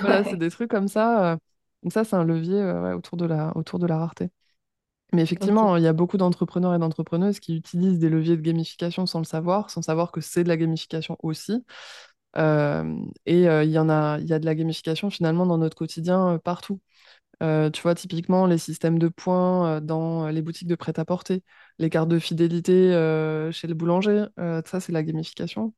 Speaker 2: voilà, c'est des trucs comme ça. Donc, ça, c'est un levier euh, ouais, autour de la... autour de la rareté. Mais effectivement, il y a beaucoup d'entrepreneurs et d'entrepreneuses qui utilisent des leviers de gamification sans le savoir, sans savoir que c'est de la gamification aussi. Euh, et euh, il y en a, il y a de la gamification finalement dans notre quotidien partout. Euh, tu vois, typiquement, les systèmes de points euh, dans les boutiques de prêt-à-porter, les cartes de fidélité euh, chez le boulanger, ça, c'est la gamification.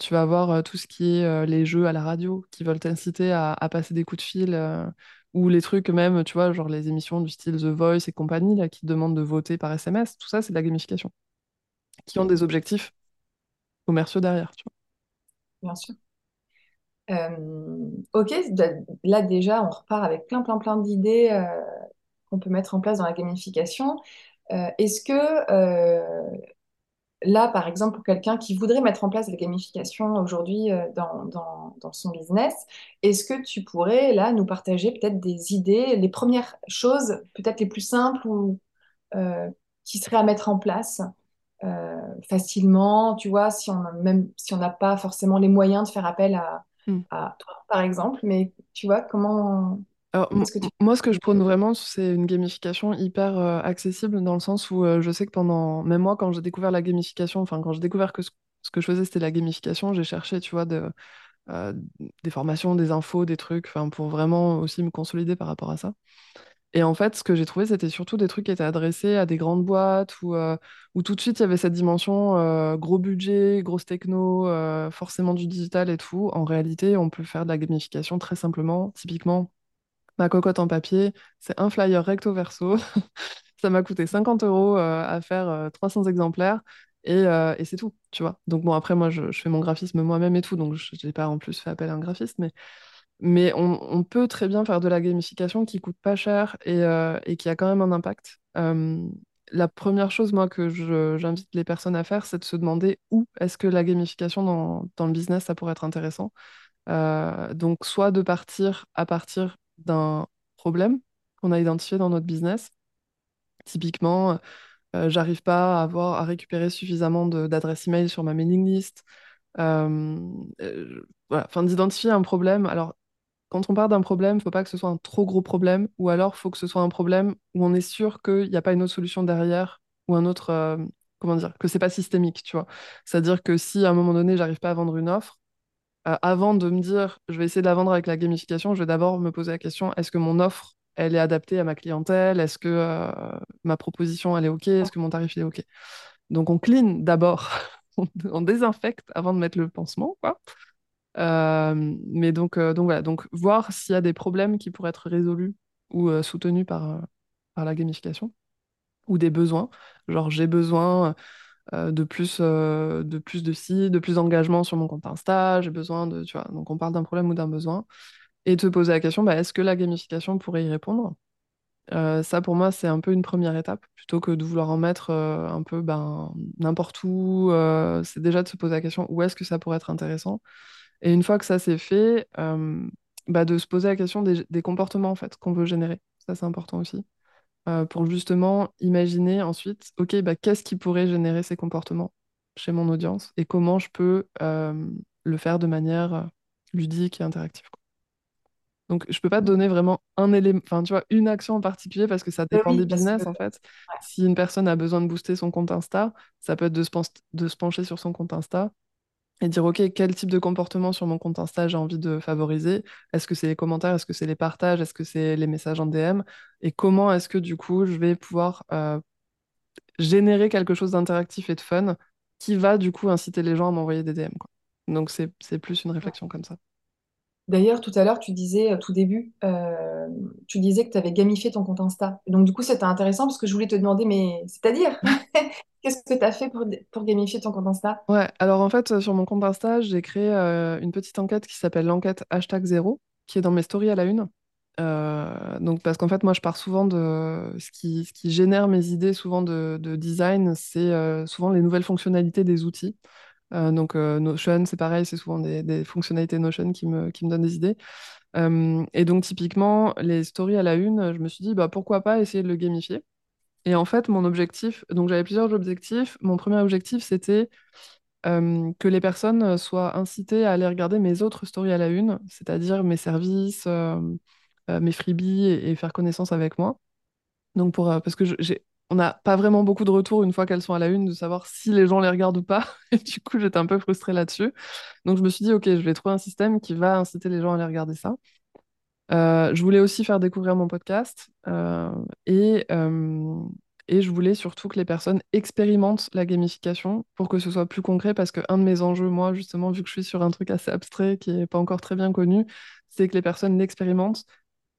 Speaker 2: Tu vas avoir tout ce qui est les jeux à la radio qui veulent t'inciter à, à passer des coups de fil, ou les trucs même, tu vois, genre les émissions du style The Voice et compagnie, là, qui demandent de voter par SMS. Tout ça, c'est de la gamification, qui ont des objectifs commerciaux derrière, tu
Speaker 1: bien sûr. Euh, ok, là déjà, on repart avec plein, plein, plein d'idées euh, qu'on peut mettre en place dans la gamification. Euh, est-ce que là, par exemple, pour quelqu'un qui voudrait mettre en place la gamification aujourd'hui euh, dans, dans, dans son business, est-ce que tu pourrais là nous partager peut-être des idées, les premières choses, peut-être les plus simples ou euh, qui seraient à mettre en place euh, facilement, tu vois, si on même si on n'a pas forcément les moyens de faire appel à,
Speaker 2: vois.
Speaker 1: à toi, par exemple, mais tu vois, comment
Speaker 2: Alors, m-
Speaker 1: est-ce que
Speaker 2: m-
Speaker 1: tu...
Speaker 2: moi, ce que je prône vraiment, c'est une gamification hyper euh, accessible dans le sens où euh, je sais que pendant, même moi, quand j'ai découvert la gamification, enfin, quand j'ai découvert que ce, ce que je faisais, c'était la gamification, j'ai cherché, tu vois, de, euh, des formations, des infos, des trucs, enfin, pour vraiment aussi me consolider par rapport à ça. Et en fait, ce que j'ai trouvé, c'était surtout des trucs qui étaient adressés à des grandes boîtes où, euh, où tout de suite, il y avait cette dimension euh, gros budget, grosse techno, euh, forcément du digital et tout. En réalité, on peut faire de la gamification très simplement, typiquement. Ma cocotte en papier, c'est un flyer recto verso. [LAUGHS] Ça m'a coûté 50 euros euh, à faire euh, 300 exemplaires et, euh, et c'est tout, tu vois. Donc bon, après, moi, je, fais mon graphisme moi-même et tout, donc je n'ai pas en plus fait appel à un graphiste, mais, mais on, peut très bien faire de la gamification qui coûte pas cher et, euh, et qui a quand même un impact. Euh, la première chose, moi, que j'invite les personnes à faire, c'est de se demander où est-ce que la gamification dans, dans le business, ça pourrait être intéressant. Euh, donc, soit de partir à partir d'un problème qu'on a identifié dans notre business. Typiquement, euh, j'arrive pas à avoir à récupérer suffisamment d'adresses email sur ma mailing list. Euh, euh, enfin d'identifier un problème. Alors, quand on part d'un problème, il faut pas que ce soit un trop gros problème, ou alors il faut que ce soit un problème où on est sûr qu'il n'y a pas une autre solution derrière, ou un autre, euh, comment dire, que c'est pas systémique, tu vois. C'est-à-dire que si à un moment donné, j'arrive pas à vendre une offre, euh, avant de me dire, je vais essayer de la vendre avec la gamification, je vais d'abord me poser la question, est-ce que mon offre, elle est adaptée à ma clientèle? Est-ce que euh, ma proposition, elle est OK? Est-ce que mon tarif, il est OK? Donc, on clean d'abord, [LAUGHS] on, désinfecte avant de mettre le pansement, quoi. Euh, mais donc, donc voilà, donc voir s'il y a des problèmes qui pourraient être résolus ou soutenus par, par la gamification ou des besoins. Genre, j'ai besoin euh, de plus, euh, de plus de de plus d'engagement sur mon compte Insta, j'ai besoin de, tu vois, donc on parle d'un problème ou d'un besoin, et te poser la question, bah, est-ce que la gamification pourrait y répondre? Euh, ça, pour moi, c'est un peu une première étape, plutôt que de vouloir en mettre euh, un peu ben, n'importe où, euh, c'est déjà de se poser la question, où est-ce que ça pourrait être intéressant? Et une fois que ça c'est fait, euh, bah, de se poser la question des, des comportements en fait qu'on veut générer. Ça, c'est important aussi euh, pour justement imaginer ensuite, OK, bah, qu'est-ce qui pourrait générer ces comportements chez mon audience et comment je peux euh, le faire de manière euh, ludique et interactive. quoi. Donc, je peux pas te donner vraiment un élément, enfin, tu vois, une action en particulier parce que ça dépend des
Speaker 1: que
Speaker 2: business, en fait. Si une personne a besoin de booster son compte Insta, ça peut être de se, pen- de se pencher sur son compte Insta et dire, OK, quel type de comportement sur mon compte Insta j'ai envie de favoriser? Est-ce que c'est les commentaires? Est-ce que c'est les partages? Est-ce que c'est les messages en DM? Et comment est-ce que du coup, je vais pouvoir euh, générer quelque chose d'interactif et de fun qui va du coup inciter les gens à m'envoyer des DM, quoi. Donc c'est c'est plus une réflexion comme ça.
Speaker 1: D'ailleurs, tout à l'heure, tu disais, euh, tout début, euh, tu disais que tu avais gamifié ton compte Insta. Donc, du coup, c'était intéressant parce que je voulais te demander, mais c'est-à-dire, [LAUGHS] [LAUGHS] qu'est-ce que tu as fait pour, pour gamifier ton compte Insta?
Speaker 2: Ouais, alors en fait, euh, sur mon compte Insta, j'ai créé euh, une petite enquête qui s'appelle l'enquête hashtag zéro, qui est dans mes stories à la une. Euh, donc, parce qu'en fait, moi, je pars souvent de ce qui, ce qui génère mes idées souvent de, de design, c'est souvent les nouvelles fonctionnalités des outils. Euh, donc, euh, Notion, c'est pareil, c'est souvent des, fonctionnalités Notion qui me, qui me donnent des idées. Euh, et donc, typiquement, les stories à la une, je me suis dit, bah, pourquoi pas essayer de le gamifier. Et en fait, mon objectif, donc j'avais plusieurs objectifs. Mon premier objectif, c'était que les personnes soient incitées à aller regarder mes autres stories à la une, c'est-à-dire mes services, mes freebies et, et faire connaissance avec moi. Donc pour, parce que j'ai, on n'a pas vraiment beaucoup de retours une fois qu'elles sont à la une de savoir si les gens les regardent ou pas. [LAUGHS] Du coup, j'étais un peu frustrée là-dessus. Donc je me suis dit, ok, je vais trouver un système qui va inciter les gens à aller regarder ça. Euh, je voulais aussi faire découvrir mon podcast euh, et, euh, et je voulais surtout que les personnes expérimentent la gamification pour que ce soit plus concret parce que un de mes enjeux, moi, justement, vu que je suis sur un truc assez abstrait qui n'est pas encore très bien connu, c'est que les personnes l'expérimentent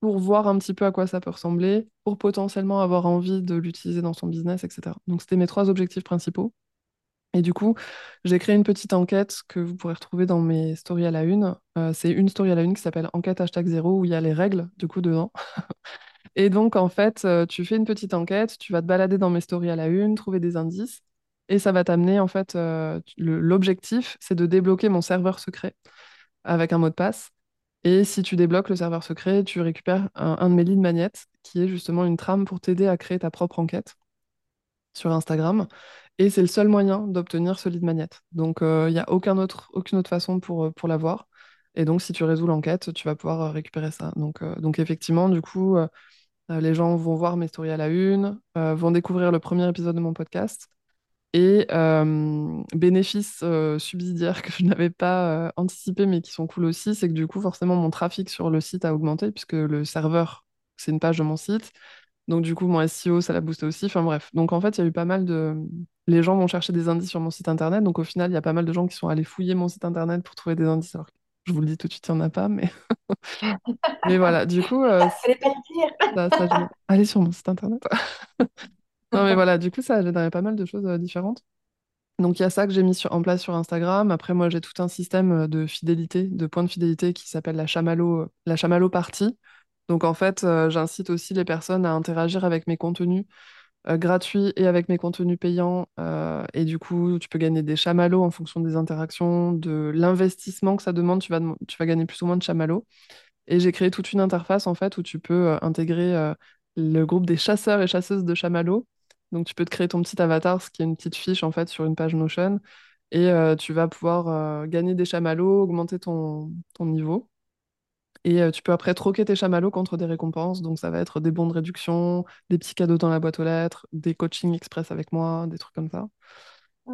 Speaker 2: pour voir un petit peu à quoi ça peut ressembler, pour potentiellement avoir envie de l'utiliser dans son business, etc. Donc, c'était mes trois objectifs principaux. Et du coup, j'ai créé une petite enquête que vous pourrez retrouver dans mes stories à la une. Euh, c'est une story à la une qui s'appelle Enquête hashtag zéro où il y a les règles du coup dedans. [LAUGHS] Et donc en fait, euh, tu fais une petite enquête, tu vas te balader dans mes stories à la une, trouver des indices et ça va t'amener en fait, euh, l'objectif c'est de débloquer mon serveur secret avec un mot de passe. Et si tu débloques le serveur secret, tu récupères un, de mes lead magnets qui est justement une trame pour t'aider à créer ta propre enquête sur Instagram. Et c'est le seul moyen d'obtenir ce lead magnet. Donc, euh, il n'y a aucun autre, aucune autre façon pour, euh, pour l'avoir. Et donc, si tu résous l'enquête, tu vas pouvoir euh, récupérer ça. Donc, effectivement, du coup, les gens vont voir mes stories à la une, vont découvrir le premier épisode de mon podcast. Et euh, bénéfices euh, subsidiaires que je n'avais pas euh, anticipé, mais qui sont cool aussi, c'est que du coup, forcément, mon trafic sur le site a augmenté, puisque le serveur, c'est une page de mon site. Donc du coup, mon SEO, ça l'a boosté aussi. Enfin bref. Donc en fait, il y a eu pas mal de... Les gens vont chercher des indices sur mon site internet. Donc au final, il y a pas mal de gens qui sont allés fouiller mon site internet pour trouver des indices. Alors, je vous le dis tout de suite, il n'y en a pas. Mais, [LAUGHS] [LAUGHS] mais voilà, du coup, euh, ça, ça Allez sur mon site internet. [LAUGHS] Non mais voilà, du coup, ça a généré pas mal de choses euh, différentes. Donc il y a ça que j'ai mis en place sur Instagram. Après, moi, j'ai tout un système euh, de fidélité, de points de fidélité qui s'appelle la chamallow, la chamallow Party. Donc en fait, euh, j'incite aussi les personnes à interagir avec mes contenus euh, gratuits et avec mes contenus payants. euh, et du coup, tu peux gagner des chamallows en fonction des interactions, de l'investissement que ça demande. Tu vas, tu vas gagner plus ou moins de chamallows. Et j'ai créé toute une interface en fait où tu peux euh, intégrer euh, le groupe des chasseurs et chasseuses de chamallows. Donc tu peux te créer ton petit avatar, ce qui est une petite fiche en fait sur une page Notion. Et euh, tu vas pouvoir euh, gagner des chamallows, augmenter ton, ton niveau. Et euh, tu peux après troquer tes chamallows contre des récompenses. Donc ça va être des bons de réduction, des petits cadeaux dans la boîte aux lettres, des coachings express avec moi, des trucs comme ça.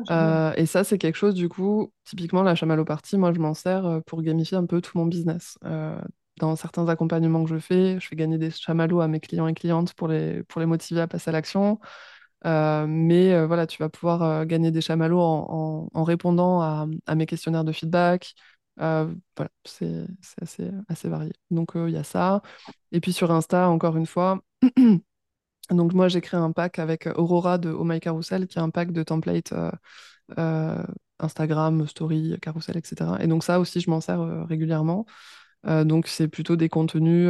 Speaker 1: Ah,
Speaker 2: et ça, c'est quelque chose, du coup, typiquement, la chamallow party, moi, je m'en sers pour gamifier un peu tout mon business. Dans certains accompagnements que je fais, je fais gagner des chamallows à mes clients et clientes pour les, pour les motiver à passer à l'action. Euh, mais euh, voilà, tu vas pouvoir euh, gagner des chamallows en, répondant à, mes questionnaires de feedback. Voilà, c'est assez, assez varié. Donc, il y a ça. Et puis sur Insta, encore une fois, [CLEARS THROAT] donc moi, j'ai créé un pack avec Aurora de Oh My Carousel, qui est un pack de templates Instagram, Story, Carousel, etc. Et donc ça aussi, je m'en sers régulièrement. Donc c'est plutôt des contenus,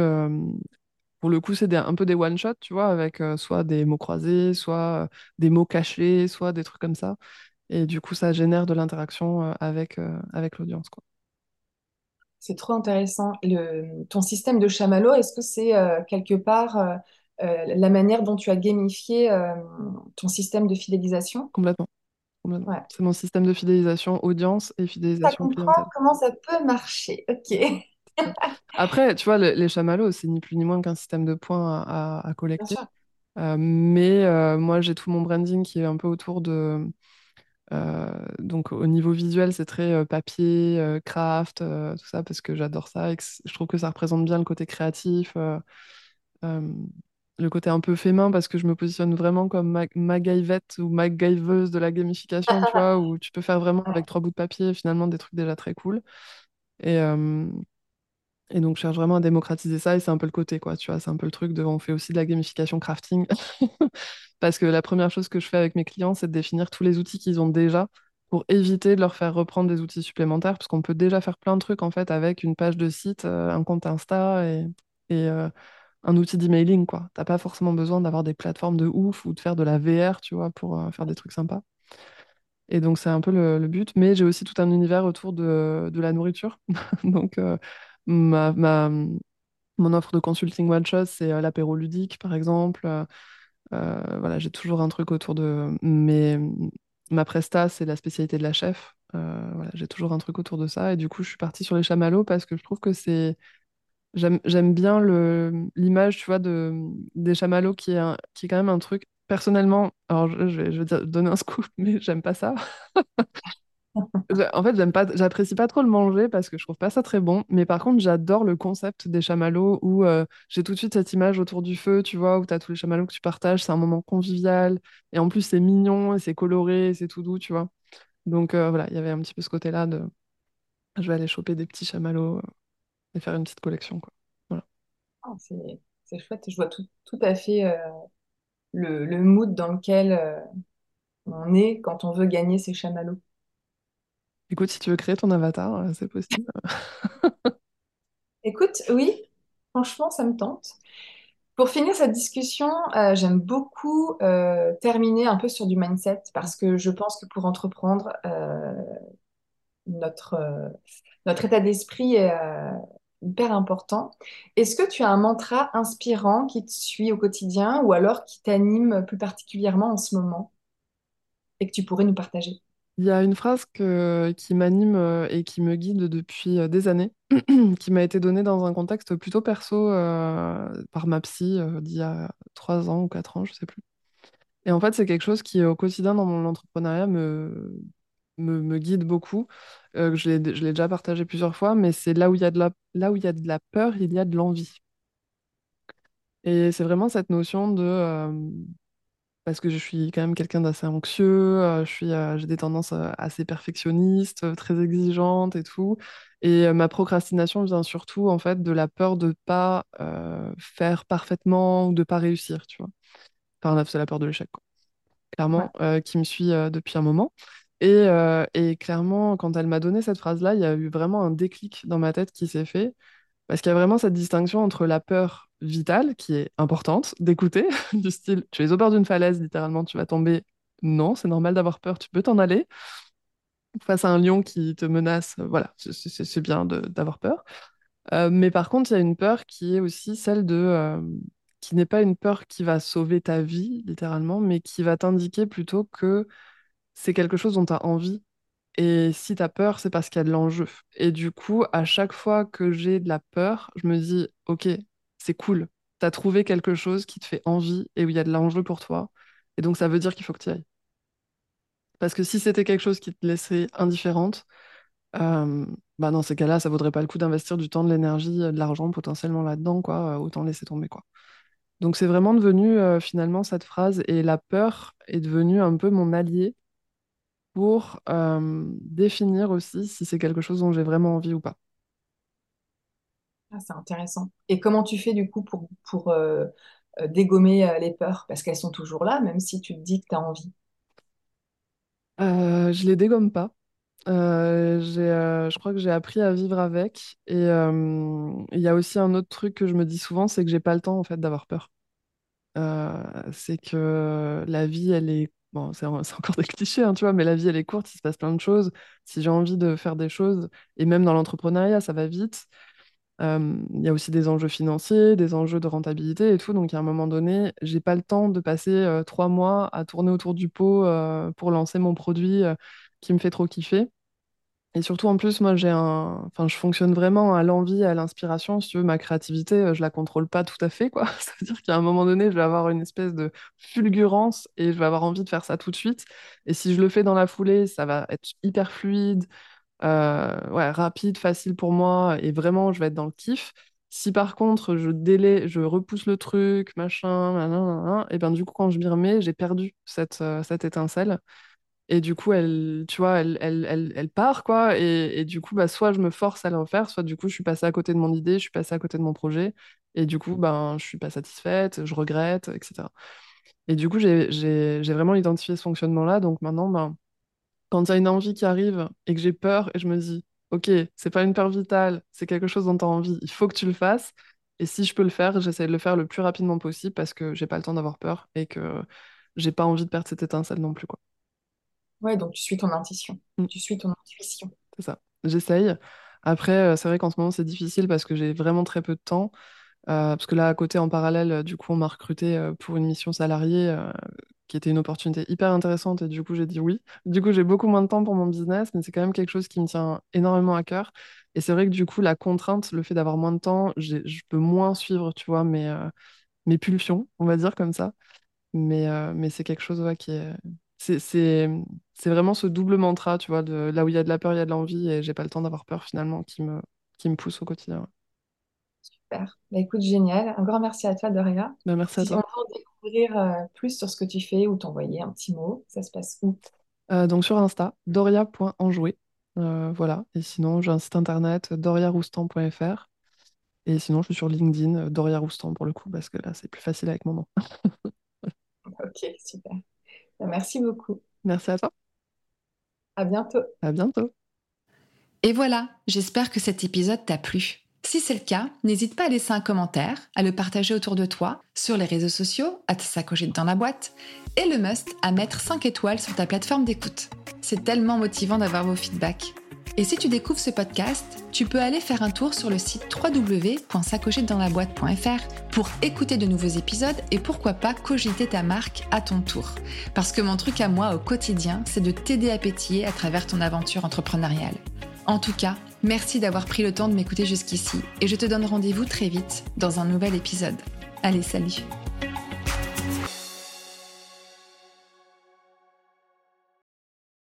Speaker 2: pour le coup, c'est un peu des one-shots, tu vois, avec euh, soit des mots croisés, soit des mots cachés, soit des trucs comme ça. Et du coup, ça génère de l'interaction avec, avec l'audience, quoi.
Speaker 1: C'est trop intéressant. Le, ton système de chamallow, est-ce que c'est euh, quelque part euh, euh, la manière dont tu as gamifié ton système de fidélisation?
Speaker 2: Complètement, complètement.
Speaker 1: Ouais.
Speaker 2: C'est mon système de fidélisation audience et
Speaker 1: Ça
Speaker 2: fidélisation
Speaker 1: comprend
Speaker 2: clientèle.
Speaker 1: comment ça peut marcher. Ok.
Speaker 2: Après, tu vois, le- les chamallows, c'est ni plus ni moins qu'un système de points à, à- à
Speaker 1: Bien
Speaker 2: collecter. Euh, mais euh, moi, j'ai tout mon branding qui est un peu autour de, Euh, donc au niveau visuel, c'est très papier, craft, tout ça, parce que j'adore ça et que c- je trouve que ça représente bien le côté créatif, le côté un peu fait main, parce que je me positionne vraiment comme ma MacGyvette ou MacGyveuse de la gamification, tu [LAUGHS] vois, où tu peux faire vraiment avec trois bouts de papier finalement des trucs déjà très cool. Et, et donc je cherche vraiment à démocratiser ça et c'est un peu le côté, quoi, tu vois, c'est un peu le truc de on fait aussi de la gamification crafting. [LAUGHS] Parce que la première chose que je fais avec mes clients, c'est de définir tous les outils qu'ils ont déjà pour éviter de leur faire reprendre des outils supplémentaires, parce qu'on peut déjà faire plein de trucs en fait avec une page de site, euh, un compte Insta et, et, euh, un outil d'emailing, quoi. T'as pas forcément besoin d'avoir des plateformes de ouf ou de faire de la VR, tu vois, pour euh, faire des trucs sympas. Et donc c'est un peu le, but, mais j'ai aussi tout un univers autour de, de la nourriture. [LAUGHS] Donc ma, mon offre de consulting one shot, c'est euh, l'apéro ludique, par exemple. Euh, euh, voilà, j'ai toujours un truc autour de mes... Ma presta, c'est la spécialité de la chef. Voilà, j'ai toujours un truc autour de ça. Et du coup, je suis partie sur les chamallows parce que je trouve que c'est... J'aime, bien l'image, tu vois, de, des chamallows qui est, qui est quand même un truc... Personnellement, alors je, vais, je donner un scoop, [LAUGHS] mais j'aime pas ça. En fait, j'aime pas, j'apprécie pas trop le manger parce que je trouve pas ça très bon. Mais par contre, j'adore le concept des chamallows où euh, j'ai tout de suite cette image autour du feu, tu vois, où t'as tous les chamallows que tu partages. C'est un moment convivial. Et en plus, c'est mignon, et c'est coloré, et c'est tout doux, tu vois. Donc euh, voilà, il y avait un petit peu ce côté-là de je vais aller choper des petits chamallows euh, et faire une petite collection, quoi. Voilà.
Speaker 1: Ah, c'est chouette, je vois tout, à fait le, mood dans lequel on est quand on veut gagner ses chamallows.
Speaker 2: Écoute, si tu veux créer ton avatar, euh, c'est possible.
Speaker 1: Écoute, oui, franchement, ça me tente. Pour finir cette discussion, euh, j'aime beaucoup euh, terminer un peu sur du mindset parce que je pense que pour entreprendre, notre, état d'esprit est hyper important. Est-ce que tu as un mantra inspirant qui te suit au quotidien ou alors qui t'anime plus particulièrement en ce moment et que tu pourrais nous partager?
Speaker 2: Il y a une phrase qui m'anime euh, et qui me guide depuis euh, des années, [CLEARS THROAT] qui m'a été donnée dans un contexte plutôt perso euh, par ma psy d'il y a trois ans ou quatre ans, je sais plus. Et en fait, c'est quelque chose qui, au quotidien, dans mon entrepreneuriat, me, guide beaucoup. Je l'ai, déjà partagé plusieurs fois, mais c'est là où il y a de la, peur, il y a de l'envie. Et c'est vraiment cette notion de, parce que je suis quand même quelqu'un d'assez anxieux, euh, je suis, euh, j'ai des tendances euh, assez perfectionnistes, très exigeantes et tout. Et ma procrastination vient surtout en fait de la peur de pas faire parfaitement ou de pas réussir, tu vois. Enfin, c'est la peur de l'échec, quoi. Clairement, qui me suit depuis un moment. Et, et clairement, quand elle m'a donné cette phrase-là, il y a eu vraiment un déclic dans ma tête qui s'est fait. Parce qu'il y a vraiment cette distinction entre la peur vitale, qui est importante d'écouter, [LAUGHS] du style, tu es au bord d'une falaise, littéralement, tu vas tomber. Non, c'est normal d'avoir peur, tu peux t'en aller. Face à un lion qui te menace, euh, voilà, c'est bien d'avoir peur. Euh, mais par contre, il y a une peur qui est aussi celle de... euh, qui n'est pas une peur qui va sauver ta vie, littéralement, mais qui va t'indiquer plutôt que c'est quelque chose dont tu as envie et si t'as peur, c'est parce qu'il y a de l'enjeu. Et du coup, à chaque fois que j'ai de la peur, je me dis, ok, c'est cool. T'as trouvé quelque chose qui te fait envie et où il y a de l'enjeu pour toi. Et donc, ça veut dire qu'il faut que tu ailles. Parce que si c'était quelque chose qui te laissait indifférente, euh, bah dans ces cas-là, ça vaudrait pas le coup d'investir du temps, de l'énergie, euh, de l'argent potentiellement là-dedans, quoi. Euh, Autant laisser tomber, quoi. Donc, c'est vraiment devenu finalement cette phrase et la peur est devenue un peu mon allié pour définir aussi si c'est quelque chose dont j'ai vraiment envie ou pas.
Speaker 1: Ah, c'est intéressant. Et comment tu fais du coup pour, pour euh, euh, dégommer euh, les peurs? Parce qu'elles sont toujours là, même si tu te dis que tu as envie.
Speaker 2: Euh, je les dégomme pas. Je crois que j'ai appris à vivre avec. Et il y a aussi un autre truc que je me dis souvent, c'est que j'ai pas le temps en fait d'avoir peur. C'est que la vie, elle est bon, c'est [LAUGHS] c'est encore des clichés, hein, tu vois, mais la vie, elle est courte, il se passe plein de choses. Si j'ai envie de faire des choses, et même dans l'entrepreneuriat, ça va vite. Il y a aussi des enjeux financiers, des enjeux de rentabilité et tout. Donc, à un moment donné, j'ai pas le temps de passer trois mois à tourner autour du pot pour lancer mon produit qui me fait trop kiffer. Et surtout, en plus, moi, j'ai un... enfin, je fonctionne vraiment à l'envie, à l'inspiration. Si tu veux, ma créativité, je la contrôle pas tout à fait, quoi. [LAUGHS] Ça veut dire qu'à un moment donné, je vais avoir une espèce de fulgurance et je vais avoir envie de faire ça tout de suite. Et si je le fais dans la foulée, ça va être hyper fluide, ouais, rapide, facile pour moi et vraiment, je vais être dans le kiff. Si par contre, je délai, je repousse le truc, machin, et bien du coup, quand je m'y remets, j'ai perdu cette, euh, cette étincelle. Et du coup, elle, tu vois, elle, elle, elle, elle part, quoi. Et, et, du coup, bah, soit je me force à le refaire, soit du coup, je suis passée à côté de mon idée, je suis passée à côté de mon projet. Et du coup, ben, je suis pas satisfaite, je regrette, etc. Et du coup, j'ai vraiment identifié ce fonctionnement-là. Donc maintenant, ben, quand il y a une envie qui arrive et que j'ai peur et je me dis, OK, c'est pas une peur vitale, c'est quelque chose dont tu as envie, il faut que tu le fasses. Et si je peux le faire, j'essaie de le faire le plus rapidement possible parce que j'ai pas le temps d'avoir peur et que j'ai pas envie de perdre cette étincelle non plus, quoi.
Speaker 1: Ouais, donc tu suis ton intuition.
Speaker 2: Mm.
Speaker 1: Tu suis ton intuition.
Speaker 2: C'est ça. J'essaye. Après, euh, c'est vrai qu'en ce moment, c'est difficile parce que j'ai vraiment très peu de temps. Euh, parce que là, à côté, en parallèle, euh, du coup, on m'a recruté euh, pour une mission salariée qui était une opportunité hyper intéressante et du coup, j'ai dit oui. Du coup, j'ai beaucoup moins de temps pour mon business, mais c'est quand même quelque chose qui me tient énormément à cœur. Et c'est vrai que du coup, la contrainte, le fait d'avoir moins de temps, je peux moins suivre, tu vois, mes, mes pulsions, on va dire comme ça. Mais, mais c'est quelque chose qui est... C'est vraiment ce double mantra, tu vois, de là où il y a de la peur, il y a de l'envie, et j'ai pas le temps d'avoir peur finalement qui me, qui me pousse au quotidien.
Speaker 1: Super. Bah, écoute, génial. Un grand merci à toi, Doria.
Speaker 2: Ben, merci à
Speaker 1: Si on
Speaker 2: toi.
Speaker 1: veut en découvrir euh, plus sur ce que tu fais ou t'envoyer un petit mot, ça se passe où?
Speaker 2: Euh, donc sur Insta, doria.enjoué. Euh, voilà. Et sinon, j'ai un site internet, doriaroustan.fr. Et sinon, je suis sur LinkedIn, Doria Roustan pour le coup, parce que là, c'est plus facile avec mon nom. [LAUGHS]
Speaker 1: Ok, super. Bah, merci beaucoup.
Speaker 2: Merci à toi.
Speaker 1: À bientôt.
Speaker 2: À bientôt.
Speaker 1: Et voilà, j'espère que cet épisode t'a plu. Si c'est le cas, n'hésite pas à laisser un commentaire, à le partager autour de toi, sur les réseaux sociaux, à te sacocher dans la boîte, et le must à mettre 5 étoiles sur ta plateforme d'écoute. C'est tellement motivant d'avoir vos feedbacks. Et si tu découvres ce podcast, tu peux aller faire un tour sur le site www.sacochetdansLaBoîte.fr pour écouter de nouveaux épisodes et pourquoi pas cogiter ta marque à ton tour. Parce que mon truc à moi au quotidien, c'est de t'aider à pétiller à travers ton aventure entrepreneuriale. En tout cas, merci d'avoir pris le temps de m'écouter jusqu'ici et je te donne rendez-vous très vite dans un nouvel épisode. Allez, salut